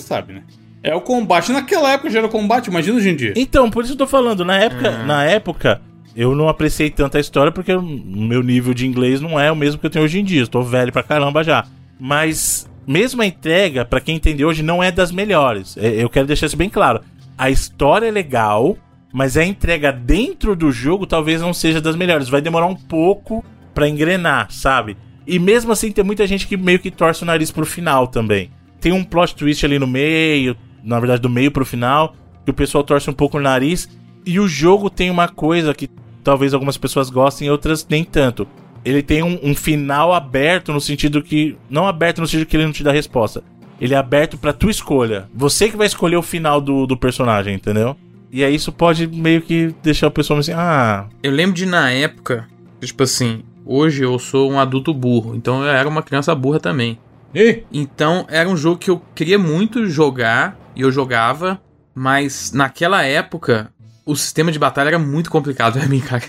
sabe, né? É o combate. Naquela época já era o combate, imagina hoje em dia. Então, por isso eu tô falando, na época, na época, eu não apreciei tanto a história porque o meu nível de inglês não é o mesmo que eu tenho hoje em dia. Eu tô velho pra caramba já. Mas mesmo a entrega, pra quem entendeu hoje, não é das melhores. É, Eu quero deixar isso bem claro. A história é legal, mas a entrega dentro do jogo talvez não seja das melhores. Vai demorar um pouco pra engrenar, sabe? E mesmo assim tem muita gente que meio que torce o nariz pro final também. Tem um plot twist ali no meio, na verdade do meio pro final, que o pessoal torce um pouco o nariz. E o jogo tem uma coisa que talvez algumas pessoas gostem e outras nem tanto. Ele tem um, um final aberto no sentido que. Não aberto no sentido que ele não te dá resposta. Ele é aberto pra tua escolha. Você que vai escolher o final do, do personagem, entendeu? E aí isso pode meio que deixar o pessoal assim, ah. Eu lembro de na época, tipo assim, hoje eu sou um adulto burro, então eu era uma criança burra também. Então era um jogo que eu queria muito jogar e eu jogava, mas naquela época o sistema de batalha era muito complicado pra *laughs* mim, cara.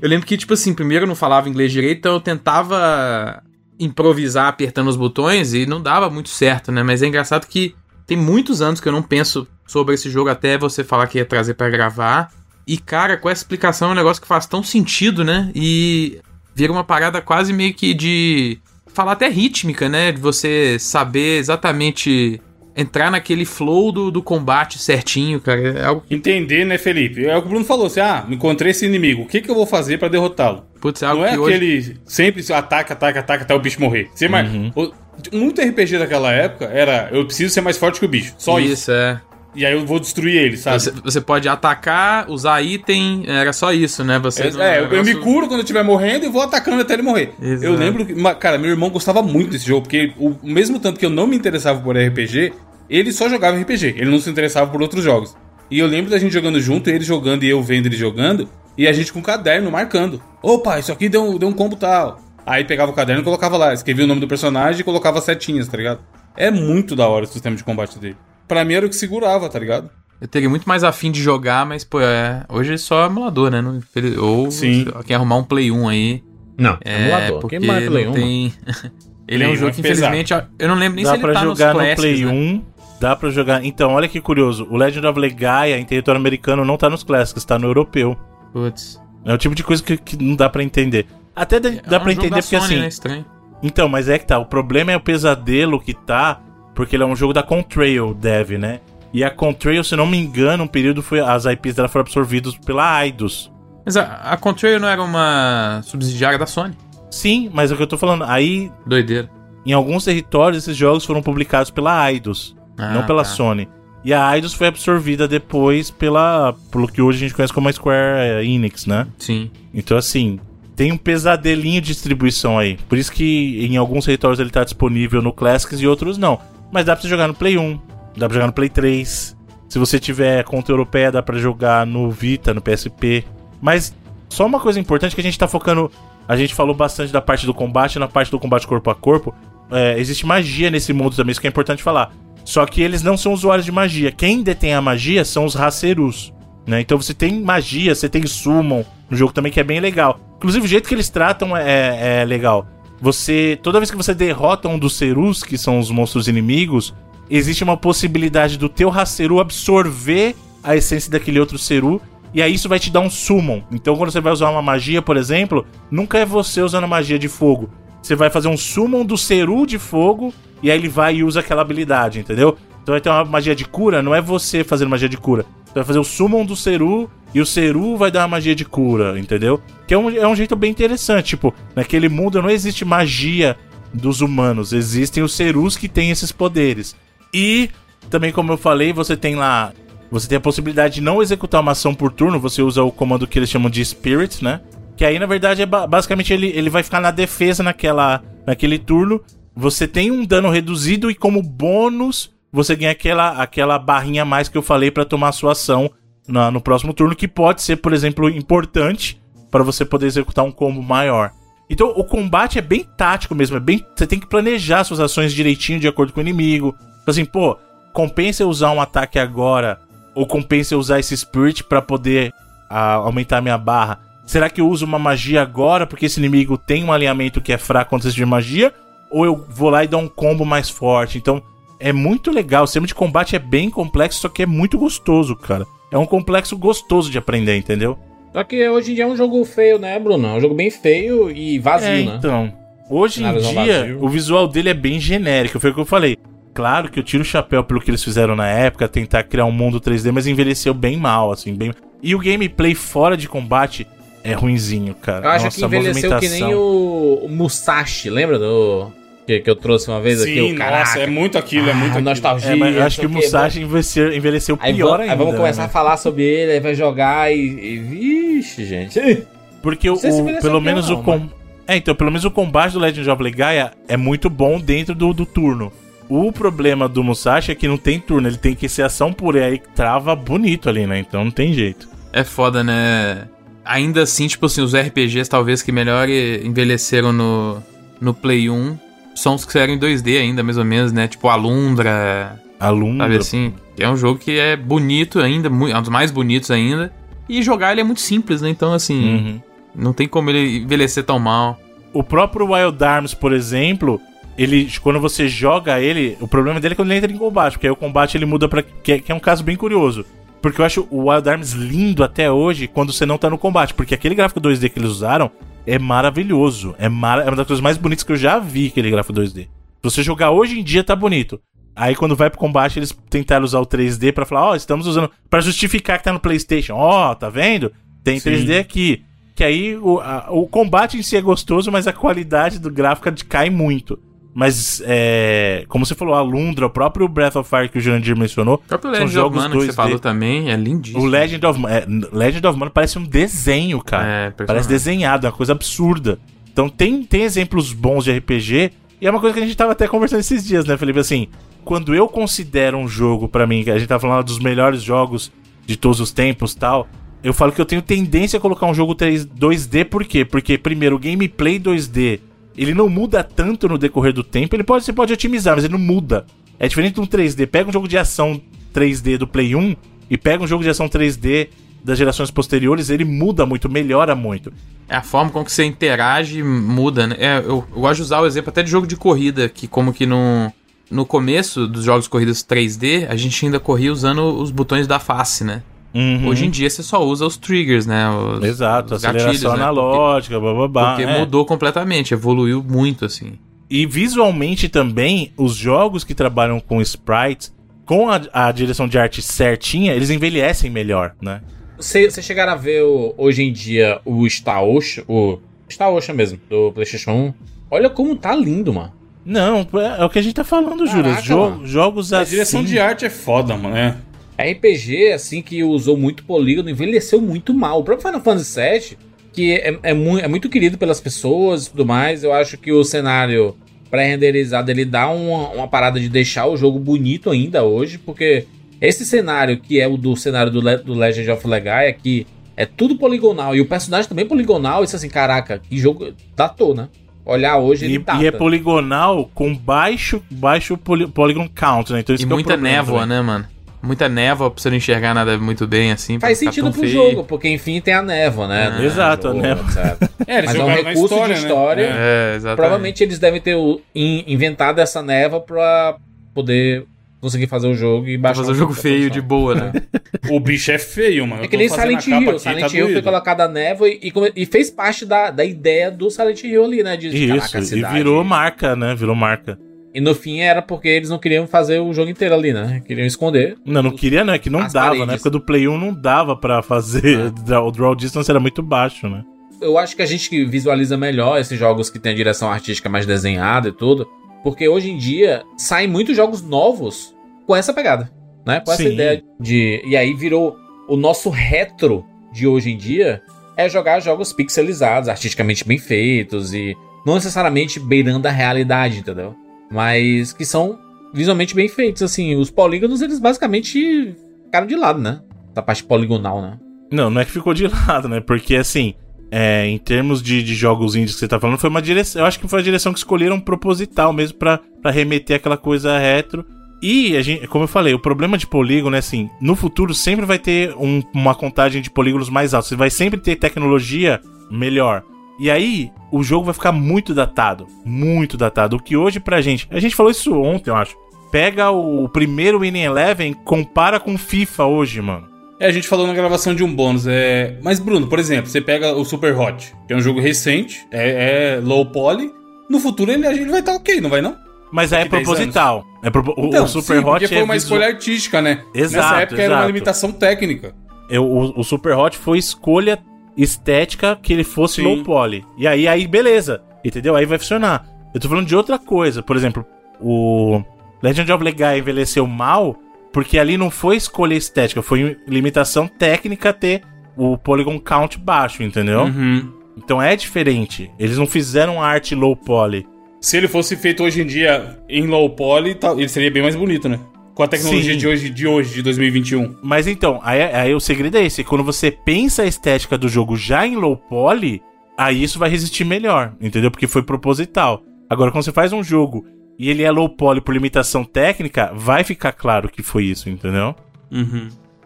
Eu lembro que, tipo assim, primeiro eu não falava inglês direito, então eu tentava improvisar apertando os botões e não dava muito certo, né? Mas é engraçado que tem muitos anos que eu não penso sobre esse jogo até você falar que ia trazer pra gravar. E, cara, com essa explicação é um negócio que faz tão sentido, né? E vira uma parada quase meio que de. falar até rítmica, né? De você saber exatamente entrar naquele flow do, do combate certinho, cara. É algo. Entender, né, Felipe? É o que o Bruno falou, assim, ah, encontrei esse inimigo, o que, que eu vou fazer pra derrotá-lo? Putz, é algo Não é hoje- aquele sempre ataca, ataca, ataca até o bicho morrer. Você mais- o- Muito RPG daquela época era eu preciso ser mais forte que o bicho. Só isso. Isso, é. E aí eu vou destruir ele, sabe? Você, você pode atacar, usar item, era só isso, né? Você É, não- é, eu, eu me negócio- curo quando eu estiver morrendo e vou atacando até ele morrer. Exato. Eu lembro que, cara, meu irmão gostava muito desse jogo, porque o o mesmo tanto que eu não me interessava por RPG, ele só jogava RPG, ele não se interessava por outros jogos. E eu lembro da gente jogando junto, ele jogando e eu vendo ele jogando, e a gente com um caderno marcando. Opa, isso aqui deu, deu um combo tal. Aí pegava o caderno e colocava lá, escrevia o nome do personagem e colocava setinhas, tá ligado? É muito da hora o sistema de combate dele. Pra mim era o que segurava, tá ligado? Eu teria muito mais afim de jogar, mas, pô, é, hoje é só emulador, né? Não- Ou Sim. quem arrumar um Play 1 aí. Não, é emulador. Porque Quem mais Play não 1, tem... *laughs* ele é Play um 1 jogo é que, infelizmente, eu não lembro nem Dá se ele pra tá nos jogar no classics, Play né? 1. Dá pra jogar. Então, olha que curioso. O Legend of Legaia em território americano não tá nos Classics, tá no europeu. Putz. É o tipo de coisa que, que não dá pra entender. Até dá, dá é pra um jogo entender da porque Sony, assim. né? Estranho. Então, mas é que tá. O problema é o pesadelo que tá. Porque ele é um jogo da Contrail Dev, né? E a Contrail, se não me engano, um período foi. As IPs dela foram absorvidas pela Eidos. Mas a, a Contrail não era uma subsidiária da Sony? Sim, mas é o que eu tô falando. Aí, Doideira. em alguns territórios, esses jogos foram publicados pela Eidos, Ah, não pela tá. Sony. E a Eidos foi absorvida depois pela. pelo que hoje a gente conhece como a Square eh, Enix, né? Sim. Então, assim, tem um pesadelinho de distribuição aí. Por isso que em alguns territórios ele tá disponível no Classics e outros não. Mas dá pra você jogar no Play 1, dá pra jogar no Play 3. Se você tiver conta europeia, dá pra jogar no Vita, no PSP. Mas só uma coisa importante que a gente tá focando. A gente falou bastante da parte do combate, na parte do combate corpo a corpo. é, existe magia nesse mundo também, isso que é importante falar. Só que eles não são usuários de magia. Quem detém a magia são os Hacerus. Né? Então você tem magia, você tem summon no jogo também, que é bem legal. Inclusive, o jeito que eles tratam é, é legal. Você. Toda vez que você derrota um dos Cerus, que são os monstros inimigos, existe uma possibilidade do teu Haceru absorver a essência daquele outro Ceru. E aí isso vai te dar um summon. Então quando você vai usar uma magia, por exemplo, nunca é você usando a magia de fogo. Você vai fazer um summon do Ceru de fogo, e aí ele vai e usa aquela habilidade, entendeu? Então vai ter uma magia de cura, não é você fazendo magia de cura. Você vai fazer o summon do Ceru, e o Ceru vai dar uma magia de cura, entendeu? Que é um, é um jeito bem interessante. Tipo, naquele mundo não existe magia dos humanos, existem os Cerus que têm esses poderes. E também, como eu falei, você tem lá. Você tem a possibilidade de não executar uma ação por turno, você usa o comando que eles chamam de Spirit, né? Que aí, na verdade, é ba- basicamente ele, ele vai ficar na defesa naquela, naquele turno. Você tem um dano reduzido e, como bônus, você ganha aquela, aquela barrinha a mais que eu falei pra tomar a sua ação na- no próximo turno, que pode ser, por exemplo, importante para você poder executar um combo maior. Então o combate é bem tático mesmo, é bem. Você tem que planejar suas ações direitinho de acordo com o inimigo. Tipo Assim, pô, compensa eu usar um ataque agora, ou compensa eu usar esse Spirit pra poder ah, aumentar minha barra. Será que eu uso uma magia agora porque esse inimigo tem um alinhamento que é fraco contra esse de magia? ou eu vou lá e dou um combo mais forte. Então, é muito legal. O sistema de combate é bem complexo, só que é muito gostoso, cara. É um complexo gostoso de aprender, entendeu? Só que hoje em dia é um jogo feio, né, Bruno? É um jogo bem feio e vazio, é, né? então. Hoje em dia, vazios. o visual dele é bem genérico. Foi o que eu falei. Claro que eu tiro o chapéu pelo que eles fizeram na época, tentar criar um mundo 3D, mas envelheceu bem mal, assim, bem. E o gameplay fora de combate é ruinzinho, cara. Eu acho Nossa, que envelheceu que nem o, o Musashi, lembra do. Que, que eu trouxe uma vez aqui? Sim, O caraca. nossa, é muito aquilo, é Ah, muito aquilo. nostalgia. É, acho que o. Musashi envelheceu, envelheceu Aí, pior vamos, ainda. aí vamos começar né? a falar sobre ele, aí vai jogar e. e vixe, gente. Porque o, o- pelo menos não, o com... É, então, pelo menos o combate do Legend of Legaia é muito bom dentro do, do turno. O problema do Musashi é que não tem turno, ele tem que ser ação pura, e aí trava bonito ali, né? Então não tem jeito. É foda, né? Ainda assim, tipo assim, os RPGs talvez que melhor envelheceram no, no Play 1 são os que saíram em 2D ainda, mais ou menos, né? Tipo Alundra, Alundra. sabe assim? É um jogo que é bonito ainda, é um dos mais bonitos ainda. E jogar ele é muito simples, né? Então, assim, Uhum. não tem como ele envelhecer tão mal. O próprio Wild Arms, por exemplo, ele quando você joga ele, o problema dele é quando ele entra em combate, porque aí o combate ele muda para que, é- que é um caso bem curioso. Porque eu acho o Wild Arms lindo até hoje quando você não tá no combate, porque aquele gráfico 2D que eles usaram é maravilhoso. É, mara é uma das coisas mais bonitas que eu já vi aquele gráfico 2D. Se você jogar hoje em dia tá bonito. Aí quando vai pro combate eles tentaram usar o 3D pra falar, ó, estamos usando Pra justificar que tá no PlayStation. Ó, tá vendo? Tem 3D aqui. Que aí o, a- o combate em si é gostoso, mas a qualidade do gráfico cai muito. Mas, é, como você falou, a Lundra, o próprio Breath of Fire que o Jurandir mencionou, O próprio são Legend of jogos Mana que você 2D. falou também é lindíssimo. O Legend of, é, Legend of Mana parece um desenho, cara. É, parece desenhado, é uma coisa absurda. Então tem, tem exemplos bons de RPG, e é uma coisa que a gente tava até conversando esses dias, né, Felipe? Assim, quando eu considero um jogo, pra mim, que a gente tá falando dos melhores jogos de todos os tempos tal, eu falo que eu tenho tendência a colocar um jogo 3, 2D, por quê? Porque, primeiro, o gameplay 2D, ele não muda tanto no decorrer do tempo, ele pode, você pode otimizar, mas ele não muda. É diferente de um 3D. Pega um jogo de ação 3D do Play 1 e pega um jogo de ação 3D das gerações posteriores, ele muda muito, melhora muito. É a forma com que você interage muda, né? É, eu, eu gosto de usar o exemplo até de jogo de corrida, que como que no, no começo dos jogos de corridas 3D, a gente ainda corria usando os botões da face, né? Uhum. Hoje em dia você só usa os triggers, né? Os, Exato, os aceleração gatilhos, né? analógica, bababá. Porque é. mudou completamente, evoluiu muito, assim. E visualmente também, os jogos que trabalham com sprites, com a, a direção de arte certinha, eles envelhecem melhor, né? Vocês chegaram a ver o- hoje em dia o Star Ocean, o Star Ocean mesmo, do PlayStation 1? Olha como tá lindo, mano. Não, é, é o que a gente tá falando, Júlio. Caraca, Jo- mano. jogos A assim. direção de arte é foda, mano, né? RPG, assim, que usou muito polígono, envelheceu muito mal. O próprio Final Fantasy VII, que é, é, mu- é muito querido pelas pessoas e tudo mais, eu acho que o cenário pré-renderizado, ele dá uma, uma parada de deixar o jogo bonito ainda hoje, porque esse cenário, que é o do cenário do, Le- do Legend of Legaia, que é tudo poligonal, e o personagem também é poligonal, isso assim, caraca, que jogo datou, né? Olhar hoje, ele E, data. e é poligonal com baixo, baixo poly, polygon count, né? Então isso E que é o muita problema névoa, também. né, mano? Muita névoa pra você não enxergar nada muito bem, assim. Faz sentido pro feio. jogo, porque enfim tem a névoa, né? Ah, exato, a jogo, névoa. etc. *laughs* É, eles Mas é um recurso história, de né? história. É, exatamente. Provavelmente eles devem ter o- in- inventado essa névoa pra poder conseguir fazer o jogo e Pra baixar fazer um jogo feio de boa, né? *laughs* O bicho é feio, mano. É que nem a Silent Hill. aqui, Silent tá Hill foi doído. colocada a névoa e, e e fez parte da, da ideia do Silent Hill ali, né? De, de, caraca, a Isso, e virou marca, né? Virou marca. E no fim era porque eles não queriam fazer o jogo inteiro ali, né? Queriam esconder. Não, não queria, não. É que não dava. paredes. Na época do Play 1 não dava pra fazer. *laughs* O draw distance era muito baixo, né? eu acho que a gente que visualiza melhor esses jogos que tem a direção artística mais desenhada e tudo, porque hoje em dia saem muitos jogos novos com essa pegada, né? Com essa Sim. ideia de e aí virou o nosso retro de hoje em dia é jogar jogos pixelizados, artisticamente bem feitos e não necessariamente beirando a realidade, entendeu? Mas que são visualmente bem feitos, assim, os polígonos eles basicamente ficaram de lado, né? Da parte poligonal, né? Não, não é que ficou de *laughs* lado, né? Porque assim, é, em termos de, de jogos indies que você tá falando, foi uma direção. Eu acho que foi a direção que escolheram proposital mesmo pra remeter aquela coisa retro. E, a gente, como eu falei, o problema de polígono é assim: no futuro sempre vai ter um- uma contagem de polígonos mais alta. Você vai sempre ter tecnologia melhor. E aí, o jogo vai ficar muito datado. Muito datado. O que hoje pra gente. A gente falou isso ontem, eu acho. Pega o primeiro Winning Eleven, compara com FIFA hoje, mano. É, a gente falou na gravação de um bônus. É... Mas, Bruno, por exemplo, você pega o Super Hot, que é um jogo recente, é, é low poly. No futuro ele, ele vai estar ok, não vai não? Mas aí é Daqui 10 proposital. É pro- o, Então, o Super sim, Hot porque foi é uma visu- escolha artística, né? Exato, Nessa época era uma exato. limitação técnica. Eu- o, o Super Hot foi escolha estética que ele fosse Sim. low poly. E aí, aí, beleza. Entendeu? Aí vai funcionar. Eu tô falando de outra coisa. Por exemplo, o Legend of Legaia envelheceu mal porque ali não foi escolha estética, foi limitação técnica ter o polygon count baixo, entendeu? Uhum. Então é diferente. Eles não fizeram arte low poly. Se ele fosse feito hoje em dia em low poly, ele seria bem mais bonito, né? Com a tecnologia Sim. de hoje, de hoje, de 2021. Mas então, aí, aí o segredo é esse. Quando você pensa a estética do jogo já em low poly, aí isso vai resistir melhor, entendeu? Porque foi proposital. Agora, quando você faz um jogo e ele é low poly por limitação técnica, vai ficar claro que foi isso, entendeu?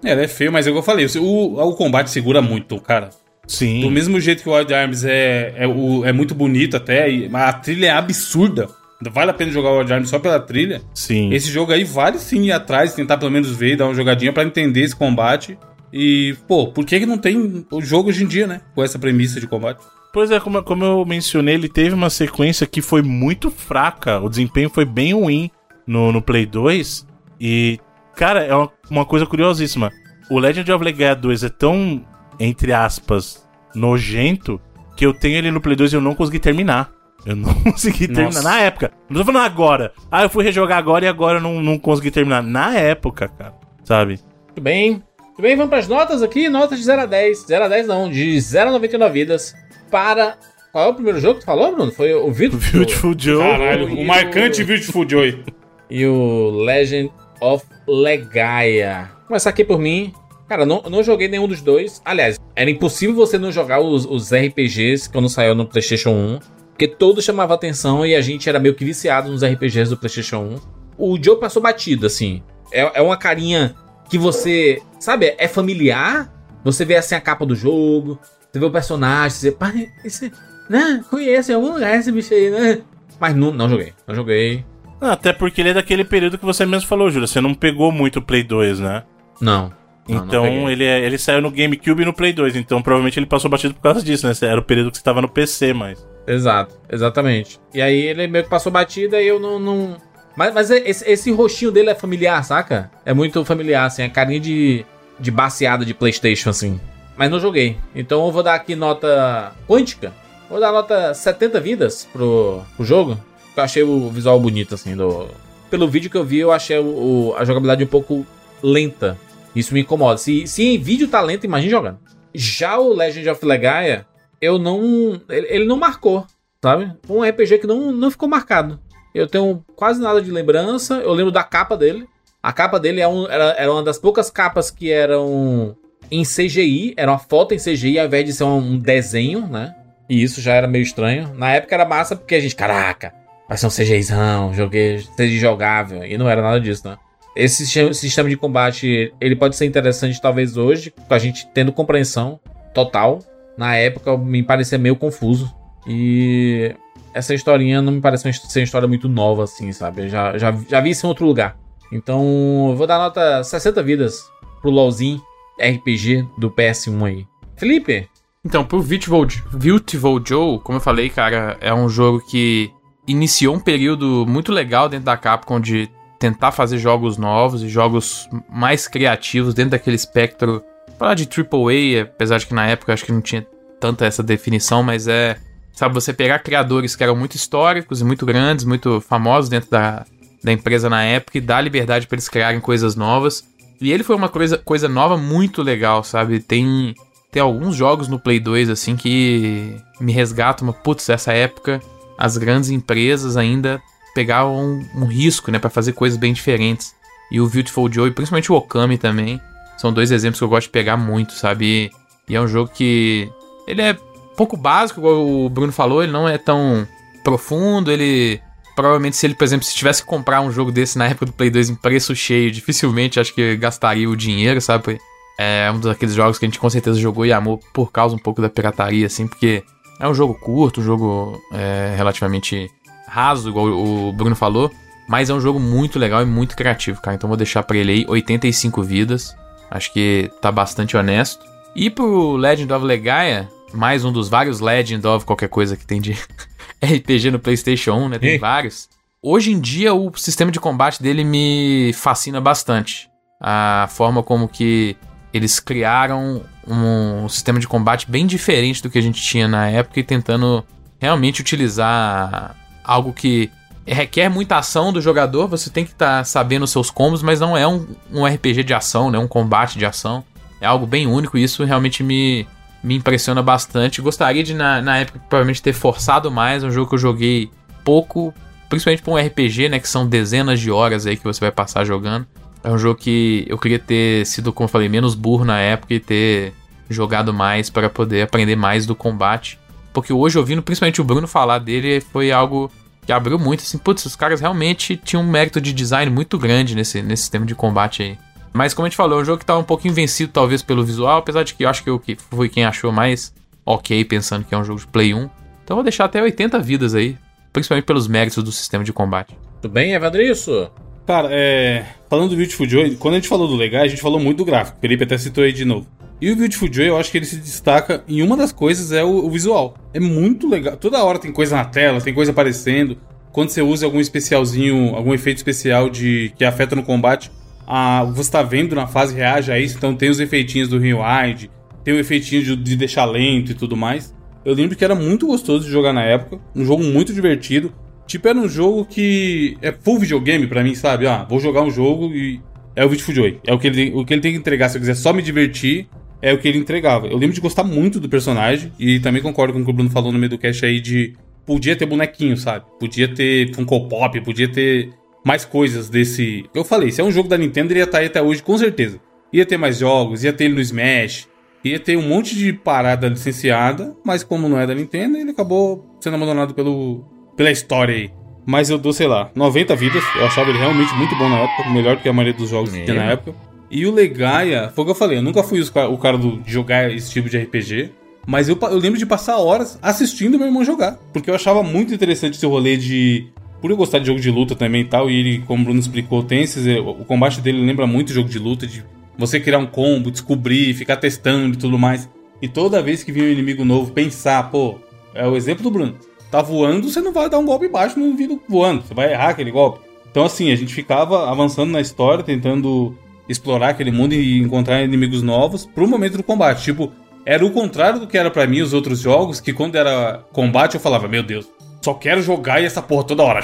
É, ele é feio, mas é o que eu falei, o, o combate segura muito, cara. Sim. Do mesmo jeito que o Wild Arms é, é, o- é muito bonito até, e- a trilha é absurda. Vale a pena jogar o Wild Arms só pela trilha. Sim. Esse jogo aí vale sim ir atrás, tentar pelo menos ver, dar uma jogadinha pra entender esse combate. E, pô, por que, que não tem o jogo hoje em dia, né? Com essa premissa de combate. Pois é, como, como eu mencionei, ele teve uma sequência que foi muito fraca. O desempenho foi bem ruim no, no Play 2. E, cara, é uma, uma coisa curiosíssima. O Legend of Legaia 2 é tão, entre aspas, nojento, que eu tenho ele no Play 2 e eu não consegui terminar. Eu não *laughs* consegui terminar Nossa. na época. Não tô falando agora. Ah, eu fui rejogar agora e agora eu não, não consegui terminar. Na época, cara. Sabe? Muito bem. Muito bem, vamos para as notas aqui. Notas de 0 a 10. 0 a 10 não, de 0 a 99 vidas. Para. Qual é o primeiro jogo que tu falou, Bruno? Foi o Beautiful, Beautiful Joe. Caralho, o marcante Beautiful Joy. e o Legend of Legaia. Vou começar aqui por mim. Cara, não, não joguei nenhum dos dois. Aliás, era impossível você não jogar os, os RPGs quando saiu no PlayStation 1. Porque todos chamavam atenção e a gente era meio que viciado nos RPGs do PlayStation 1. O Joe passou batido, assim. É, é uma carinha que você, sabe, é familiar. Você vê assim a capa do jogo, você vê o personagem, você, pá, esse, né, conhece em algum lugar esse bicho aí, né? Mas não, não joguei, não joguei. Ah, Até porque ele é daquele período que você mesmo falou, Júlio. Você não pegou muito o Play 2, né? Não. Não, não Então peguei. ele, é- ele saiu no GameCube e no Play 2, então provavelmente ele passou batido por causa disso, né? Era o período que você tava no PC, mas. Exato, exatamente. E aí ele meio que passou batida e eu não. não... Mas, mas esse, esse rostinho dele é familiar, saca? É muito familiar, assim, é carinha de, de baseada de PlayStation, assim. Mas não joguei. Então eu vou dar aqui nota quântica. Vou dar nota 70 vidas pro, pro jogo. Eu achei o visual bonito, assim, do. Pelo vídeo que eu vi, eu achei o, o- a jogabilidade um pouco lenta. Isso me incomoda. Se, se em vídeo tá lento, imagine jogando. Já o Legend of Legaia, eu não. Ele, ele não marcou, sabe? Um RPG que não, não ficou marcado. Eu tenho quase nada de lembrança. Eu lembro da capa dele. A capa dele é um- era, era uma das poucas capas que eram em CGI. Era uma foto em CGI ao invés de ser um, desenho, né? E isso já era meio estranho. Na época era massa porque a gente, caraca, vai ser um CGIzão, joguei, CGI jogável. E não era nada disso, né? Esse sistema- sistema de combate, ele pode ser interessante talvez hoje, com a gente tendo compreensão total. Na época me parecia meio confuso. E essa historinha não me parece ser uma história muito nova, assim, sabe? Eu já, já, já vi isso em outro lugar. Então, vou dar nota 60 vidas pro LOLzinho RPG do PS1 aí. Felipe, Então, pro Beautiful, Beautiful Joe, como eu falei, cara, é um jogo que iniciou um período muito legal dentro da Capcom de tentar fazer jogos novos e jogos mais criativos dentro daquele espectro. Falar de AAA, apesar de que na época acho que não tinha tanta essa definição, mas é. Sabe, você pegar criadores que eram muito históricos e muito grandes, muito famosos dentro da, da empresa na época e dar liberdade para eles criarem coisas novas. E ele foi uma coisa, coisa nova muito legal, sabe? Tem, tem alguns jogos no Play 2, assim, que me resgatam. Mas, putz, essa época, as grandes empresas ainda pegavam um, um risco, né? Pra fazer coisas bem diferentes. E o Beautiful Joe, e principalmente o Okami também, são dois exemplos que eu gosto de pegar muito, sabe? E, e é um jogo que... Ele é pouco básico, igual o Bruno falou, ele não é tão profundo, ele... Provavelmente, se ele, por exemplo, se tivesse que comprar um jogo desse na época do Play 2 em preço cheio, dificilmente acho que gastaria o dinheiro, sabe? É um daqueles jogos que a gente com certeza jogou e amou por causa um pouco da pirataria, assim, porque É um jogo curto, um jogo é, relativamente raso, igual o Bruno falou. Mas é um jogo muito legal e muito criativo, cara. Então vou deixar pra ele aí 85 vidas. Acho que tá bastante honesto. E pro Legend of Legaia, mais um dos vários Legend of qualquer coisa que tem de *laughs* RPG no PlayStation 1, né? Tem Ei. vários. Hoje em dia, o sistema de combate dele me fascina bastante. A forma como que eles criaram um sistema de combate bem diferente do que a gente tinha na época e tentando realmente utilizar algo que requer muita ação do jogador. Você tem que estar sabendo os seus combos, mas não é um, um RPG de ação, né? Um combate de ação. É algo bem único e isso realmente me, me impressiona bastante. Gostaria de, na, na época, provavelmente ter forçado mais. Um jogo que eu joguei pouco, principalmente para um RPG, né? Que são dezenas de horas aí que você vai passar jogando. É um jogo que eu queria ter sido, como eu falei, menos burro na época e ter jogado mais para poder aprender mais do combate. Porque hoje, ouvindo principalmente o Bruno falar dele, foi algo que abriu muito. Assim, putz, os caras realmente tinham um mérito de design muito grande nesse, nesse sistema de combate aí. Mas como a gente falou, é um jogo que tá um pouquinho vencido talvez pelo visual, apesar de que eu acho que eu que fui quem achou mais ok, pensando que é um jogo de Play 1. Então eu vou deixar até 80 vidas aí, principalmente pelos méritos do sistema de combate. Tudo bem, Evandriço? Cara, é. Falando do Beautiful Joy, quando a gente falou do legal, a gente falou muito do gráfico. O Felipe até citou aí de novo. E o Beautiful Joy, eu acho que ele se destaca em uma das coisas é o, o visual. É muito legal. Toda hora tem coisa na tela, tem coisa aparecendo. Quando você usa algum especialzinho, algum efeito especial de que afeta no combate, a, você tá vendo na fase reage a isso. Então tem os efeitinhos do rewind, tem o efeitinho de, de deixar lento e tudo mais. Eu lembro que era muito gostoso de jogar na época. Um jogo muito divertido. Tipo, era um jogo que é full videogame pra mim, sabe? Ah, vou jogar um jogo e é o Beautiful Joy. É o que, ele, o que ele tem que entregar. Se eu quiser só me divertir, é o que ele entregava. Eu lembro de gostar muito do personagem e também concordo com o que o Bruno falou no meio do cast aí de podia ter bonequinho, sabe? Podia ter Funko Pop, podia ter mais coisas desse. Eu falei, se é um jogo da Nintendo, ele ia estar aí até hoje, com certeza. Ia ter mais jogos, ia ter ele no Smash, ia ter um monte de parada licenciada, mas como não é da Nintendo, ele acabou sendo abandonado pelo, pela história aí. Mas eu dou, sei lá, 90 vidas. Eu achava ele realmente muito bom na época, melhor do que a maioria dos jogos que tinha na época. E o Legaia, foi o que eu falei, eu nunca fui o cara do, jogar esse tipo de RPG. Mas eu, eu lembro de passar horas assistindo meu irmão jogar. Porque eu achava muito interessante esse rolê de. Por eu gostar de jogo de luta também e tal, e ele, como o Bruno explicou, tem esses. eh, O combate dele lembra muito jogo de luta, de você criar um combo, descobrir, ficar testando e tudo mais. E toda vez que vinha um inimigo novo, pensar, pô, é o exemplo do Bruno. Tá voando, você não vai dar um golpe baixo no indivíduo voando, você vai errar aquele golpe. Então, assim, a gente ficava avançando na história, tentando explorar aquele mundo e encontrar inimigos novos pro momento do combate. Tipo, era o contrário do que era pra mim os outros jogos, que quando era combate eu falava, meu Deus, só quero jogar e essa porra toda hora.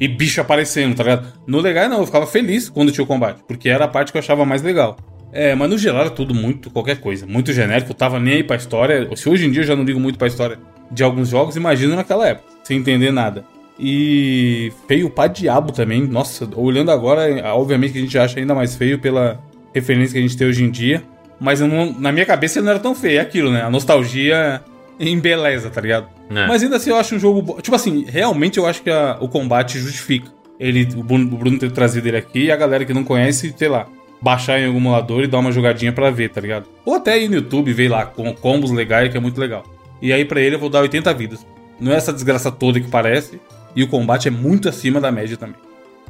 E bicho aparecendo, tá ligado? No legal não, eu ficava feliz quando tinha o combate, porque era a parte que eu achava mais legal. É, mas no geral era tudo muito qualquer coisa, muito genérico, eu tava nem aí pra história. Se hoje em dia eu já não ligo muito pra história de alguns jogos, imagino naquela época, sem entender nada. E feio pra diabo também. Nossa, olhando agora, obviamente que a gente acha ainda mais feio pela referência que a gente tem hoje em dia. Mas não- na minha cabeça ele não era tão feio, é aquilo, né? A nostalgia embeleza, tá ligado? É. Mas ainda assim eu acho um jogo. bo- Tipo assim, realmente eu acho que a- o combate justifica. Ele, o Bruno, o Bruno ter trazido ele aqui e a galera que não conhece, sei lá, baixar em algum emulador e dar uma jogadinha pra ver, tá ligado? Ou até ir no YouTube ver lá com combos legais, que é muito legal. E aí pra ele eu vou dar 80 vidas. Não é essa desgraça toda que parece. E o combate é muito acima da média também.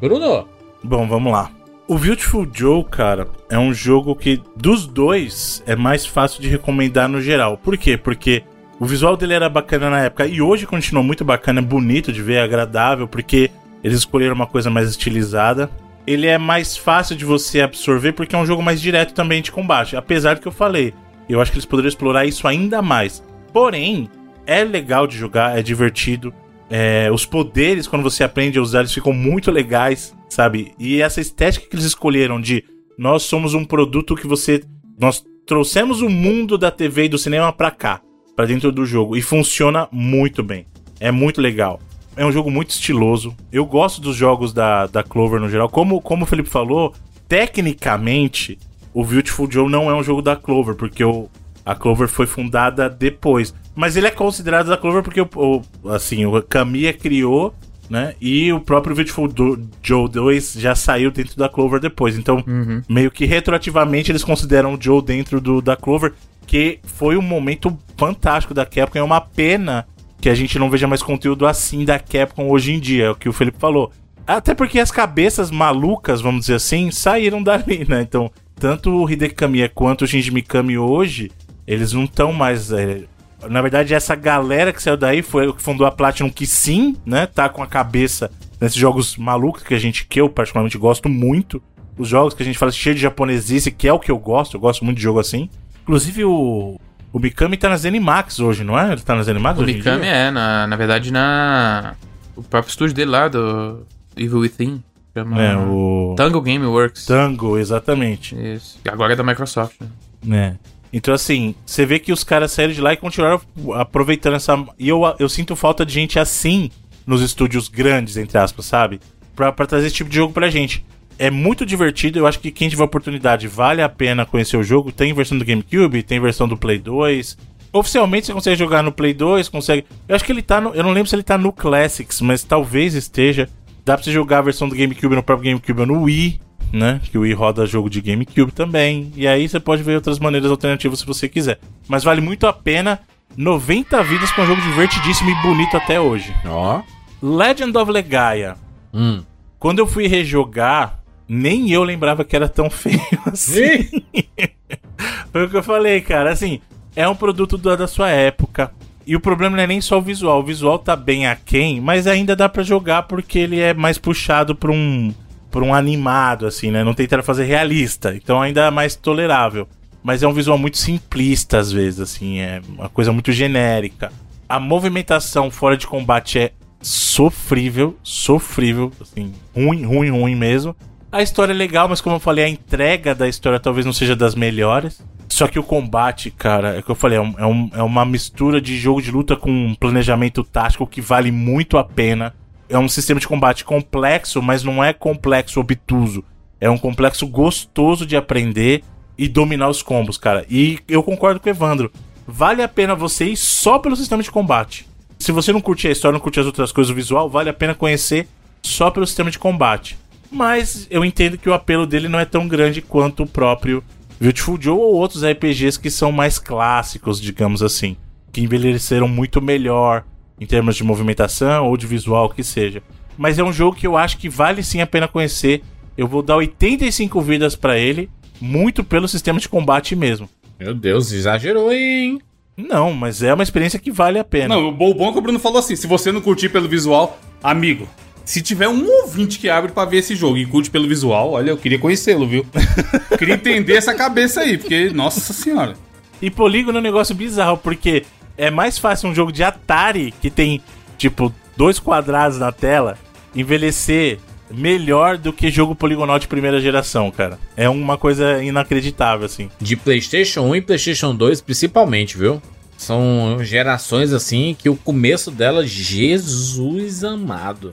Bruno? Bom, vamos lá. O Beautiful Joe, cara, é um jogo que dos dois é mais fácil de recomendar no geral. Por quê? Porque o visual dele era bacana na época e hoje continua muito bacana, é bonito de ver, é agradável, porque eles escolheram uma coisa mais estilizada. Ele é mais fácil de você absorver porque é um jogo mais direto também de combate. Apesar do que eu falei, eu acho que eles poderiam explorar isso ainda mais. Porém, é legal de jogar, é divertido. É, os poderes, quando você aprende a usar, eles ficam muito legais, sabe? E essa estética que eles escolheram de nós somos um produto que você. Nós trouxemos o mundo da TV e do cinema pra cá, pra dentro do jogo. E funciona muito bem. É muito legal. É um jogo muito estiloso. Eu gosto dos jogos da, da Clover no geral. Como, como o Felipe falou, tecnicamente, o Beautiful Joe não é um jogo da Clover, porque o, a Clover foi fundada depois. Mas ele é considerado da Clover porque o, o- assim, o Kamiya criou, né? E o próprio Beautiful Do- Joe 2 já saiu dentro da Clover depois. Então, meio que retroativamente eles consideram o Joe dentro do, da Clover. que foi um momento fantástico da Capcom. É uma pena que a gente não veja mais conteúdo assim da Capcom hoje em dia, é o que o Felipe falou. Até porque as cabeças malucas, vamos dizer assim, saíram *laughs* dali, né? Então, tanto o Hideki Kamiya quanto o Shinji Mikami hoje, eles não estão mais. é, Na verdade, essa galera que saiu daí foi o que fundou a Platinum, que sim, né? Tá com a cabeça nesses jogos malucos que a gente, que eu particularmente gosto muito. Os jogos que a gente fala cheio de japonesice, que é o que eu gosto, eu gosto muito de jogo assim. Inclusive o. O Mikami tá na Zenimax hoje, não é? Ele tá na Zenimax O hoje em Mikami é, na, na verdade, na. O próprio estúdio dele lá, do Evil Within. Chama É, o. Tango Gameworks. Tango, exatamente. Isso. E agora é da Microsoft, né? né? Então, assim, você vê que os caras saíram de lá e continuaram aproveitando essa. E eu, eu sinto falta de gente assim nos estúdios grandes, entre aspas, sabe? Pra, pra trazer esse tipo de jogo pra gente. É muito divertido, eu acho que quem tiver oportunidade vale a pena conhecer o jogo. Tem versão do GameCube, tem versão do Play 2. Oficialmente você consegue jogar no Play 2, consegue. Eu acho que ele tá no. Eu não lembro se ele tá no Classics, mas talvez esteja. Dá pra você jogar a versão do GameCube no próprio GameCube ou no Wii, né? Que o Wii roda jogo de GameCube também. E aí você pode ver outras maneiras alternativas se você quiser. Mas vale muito a pena. 90 vidas com um jogo divertidíssimo e bonito até hoje. Ó. Legend of Legaia. Hum. Quando eu fui rejogar, nem eu lembrava que era tão *laughs* feio assim. *laughs* Foi o que eu falei, cara. Assim, é um produto da, da sua época. E o problema não é nem só o visual. O visual tá bem aquém, mas ainda dá pra jogar porque ele é mais puxado pra um, pra um animado, assim, né? Não tentaram fazer realista. Então ainda é mais tolerável. Mas é um visual muito simplista, às vezes, assim. É uma coisa muito genérica. A movimentação fora de combate é sofrível, sofrível, assim, ruim, ruim, ruim mesmo. A história é legal, mas como eu falei, a entrega da história talvez não seja das melhores. Só que o combate, cara, é o que eu falei, é, um- é é uma mistura de jogo de luta com um planejamento tático que vale muito a pena. É um sistema de combate complexo, mas não é complexo obtuso. É um complexo gostoso de aprender e dominar os combos, cara. E eu concordo com o Evandro. Vale a pena você ir só pelo sistema de combate. Se você não curte a história, não curte as outras coisas, o visual, vale a pena conhecer só pelo sistema de combate. Mas eu entendo que o apelo dele não é tão grande quanto o próprio Beautiful Joe ou outros RPGs que são mais clássicos, digamos assim. Que envelheceram muito melhor em termos de movimentação ou de visual, que seja. Mas é um jogo que eu acho que vale sim a pena conhecer. Eu vou dar 85 vidas pra ele, muito pelo sistema de combate mesmo. Meu Deus, exagerou, hein? Não, mas é uma experiência que vale a pena. Não, o bom o bom é que o Bruno falou assim: se você não curtir pelo visual, amigo, se tiver um ouvinte que abre pra ver esse jogo e curte pelo visual, olha, eu queria conhecê-lo, viu? *laughs* queria entender essa cabeça aí, porque, nossa senhora. E polígono é um negócio bizarro, porque é mais fácil um jogo de Atari, que tem, tipo, dois quadrados na tela, envelhecer melhor do que jogo poligonal de primeira geração, cara. É uma coisa inacreditável, assim. De PlayStation 1 e PlayStation 2, principalmente, viu? São gerações assim que o começo dela, Jesus amado.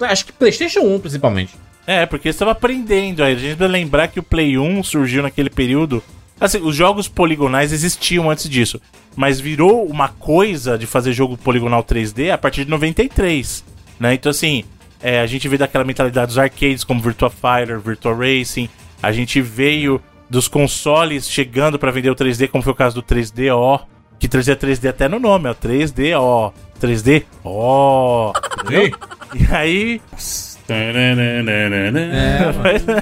Acho que PlayStation 1, principalmente. É, porque estava aprendendo aí. A gente precisa lembrar que o Play 1 surgiu naquele período. Assim, os jogos poligonais existiam antes disso. Mas virou uma coisa de fazer jogo poligonal 3D a partir de 93. Né? Então, assim, é, a gente veio daquela mentalidade dos arcades como Virtua Fighter, Virtua Racing. A gente veio dos consoles chegando para vender o 3D, como foi o caso do 3DO. Que 3D é 3D até no nome, ó. 3DO. 3D, ó. E aí.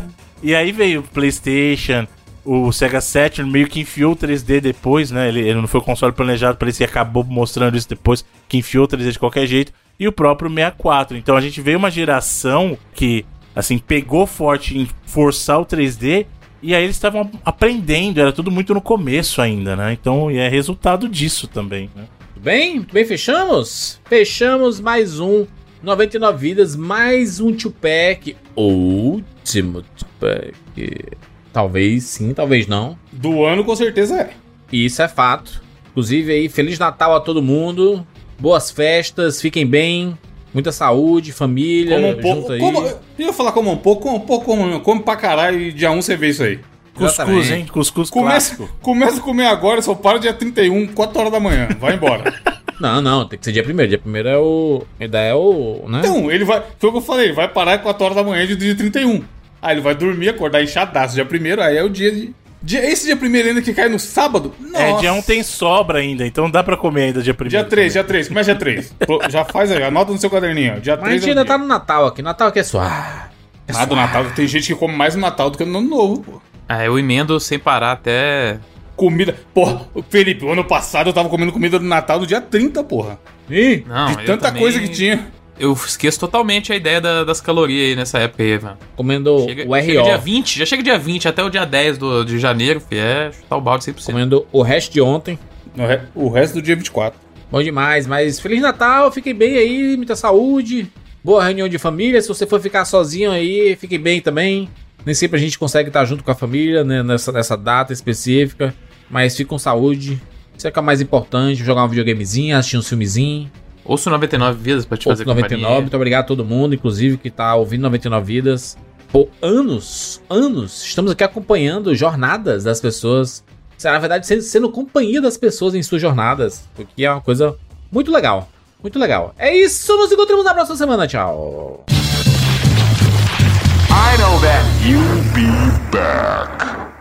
*laughs* e aí veio o PlayStation, o Sega Saturn meio que enfiou o 3D depois, né? Ele, ele não foi o console planejado para isso e acabou mostrando isso depois, que enfiou o 3D de qualquer jeito. E o próprio 64. Então a gente veio uma geração que, assim, pegou forte em forçar o 3D. E aí eles estavam aprendendo, era tudo muito no começo ainda, né? Então e é resultado disso também, né? Tudo bem? Muito bem, fechamos? Fechamos mais um 99 vidas, mais um two-pack. Último two-pack. Talvez sim, talvez não. Do ano, com certeza é. Isso é fato. Inclusive aí, Feliz Natal a todo mundo. Boas festas, fiquem bem. Muita saúde, família. Como um pouco. junto aí. Como, eu ia falar como um pouco, como um pouco, como, come pra caralho e dia 1 você vê isso aí. Cuscuz, hein? Cuscuz Começa, clássico. começa a comer agora, só para dia 31, 4 horas da manhã. Vai embora. *laughs* Não, não, tem que ser dia primeiro. Dia primeiro é o. Ainda é o. Né? Então, ele vai. Foi o que eu falei, ele vai parar 4 horas da manhã de dia 31. Aí ele vai dormir, acordar inchadaço dia primeiro, aí é o dia de. Dia, esse dia primeiro ainda que cai no sábado? É, dia 1 tem sobra ainda, então dá pra comer ainda dia 1 Dia 3, dia 3. Começa dia 3. *laughs* Pro- Já faz aí, anota no seu caderninho. ó. Dia Mas a 3 gente é ainda dia. tá no Natal aqui. Natal aqui é suave. Ah, do Natal. Tem gente que come mais no Natal do que no Ano Novo, pô. Ah, eu emendo sem parar até. Comida. Porra, Felipe, o ano passado eu tava comendo comida do Natal no dia 30, porra. Ih, Não, de tanta também- coisa que tinha. Eu esqueço totalmente a ideia da- das calorias aí nessa época aí, mano. comendo Chega, o chega dia RO. 20, já chega dia 20, até o dia 10 do, de janeiro, fi, é chutar o balde 100%. Comendo o resto de ontem. O re- O resto do dia 24. Bom demais, mas Feliz Natal, fiquem bem aí, muita saúde. Boa reunião de família. Se você for ficar sozinho aí, fique bem também. Nem sempre a gente consegue estar junto com a família né, nessa, nessa data específica. Mas fique com saúde. Isso é que é o mais importante. Jogar um videogamezinho, assistir um filmezinho. Ouço 99 vidas pra te fazer Outro 99. companhia. Muito obrigado a todo mundo, inclusive, que tá ouvindo 99 Vidas. Por anos, anos, estamos aqui acompanhando jornadas das pessoas. Na verdade, sendo, sendo companhia das pessoas em suas jornadas. O que é uma coisa muito legal. Muito legal. É isso, nos encontramos na próxima semana. Tchau. I know that you'll be back.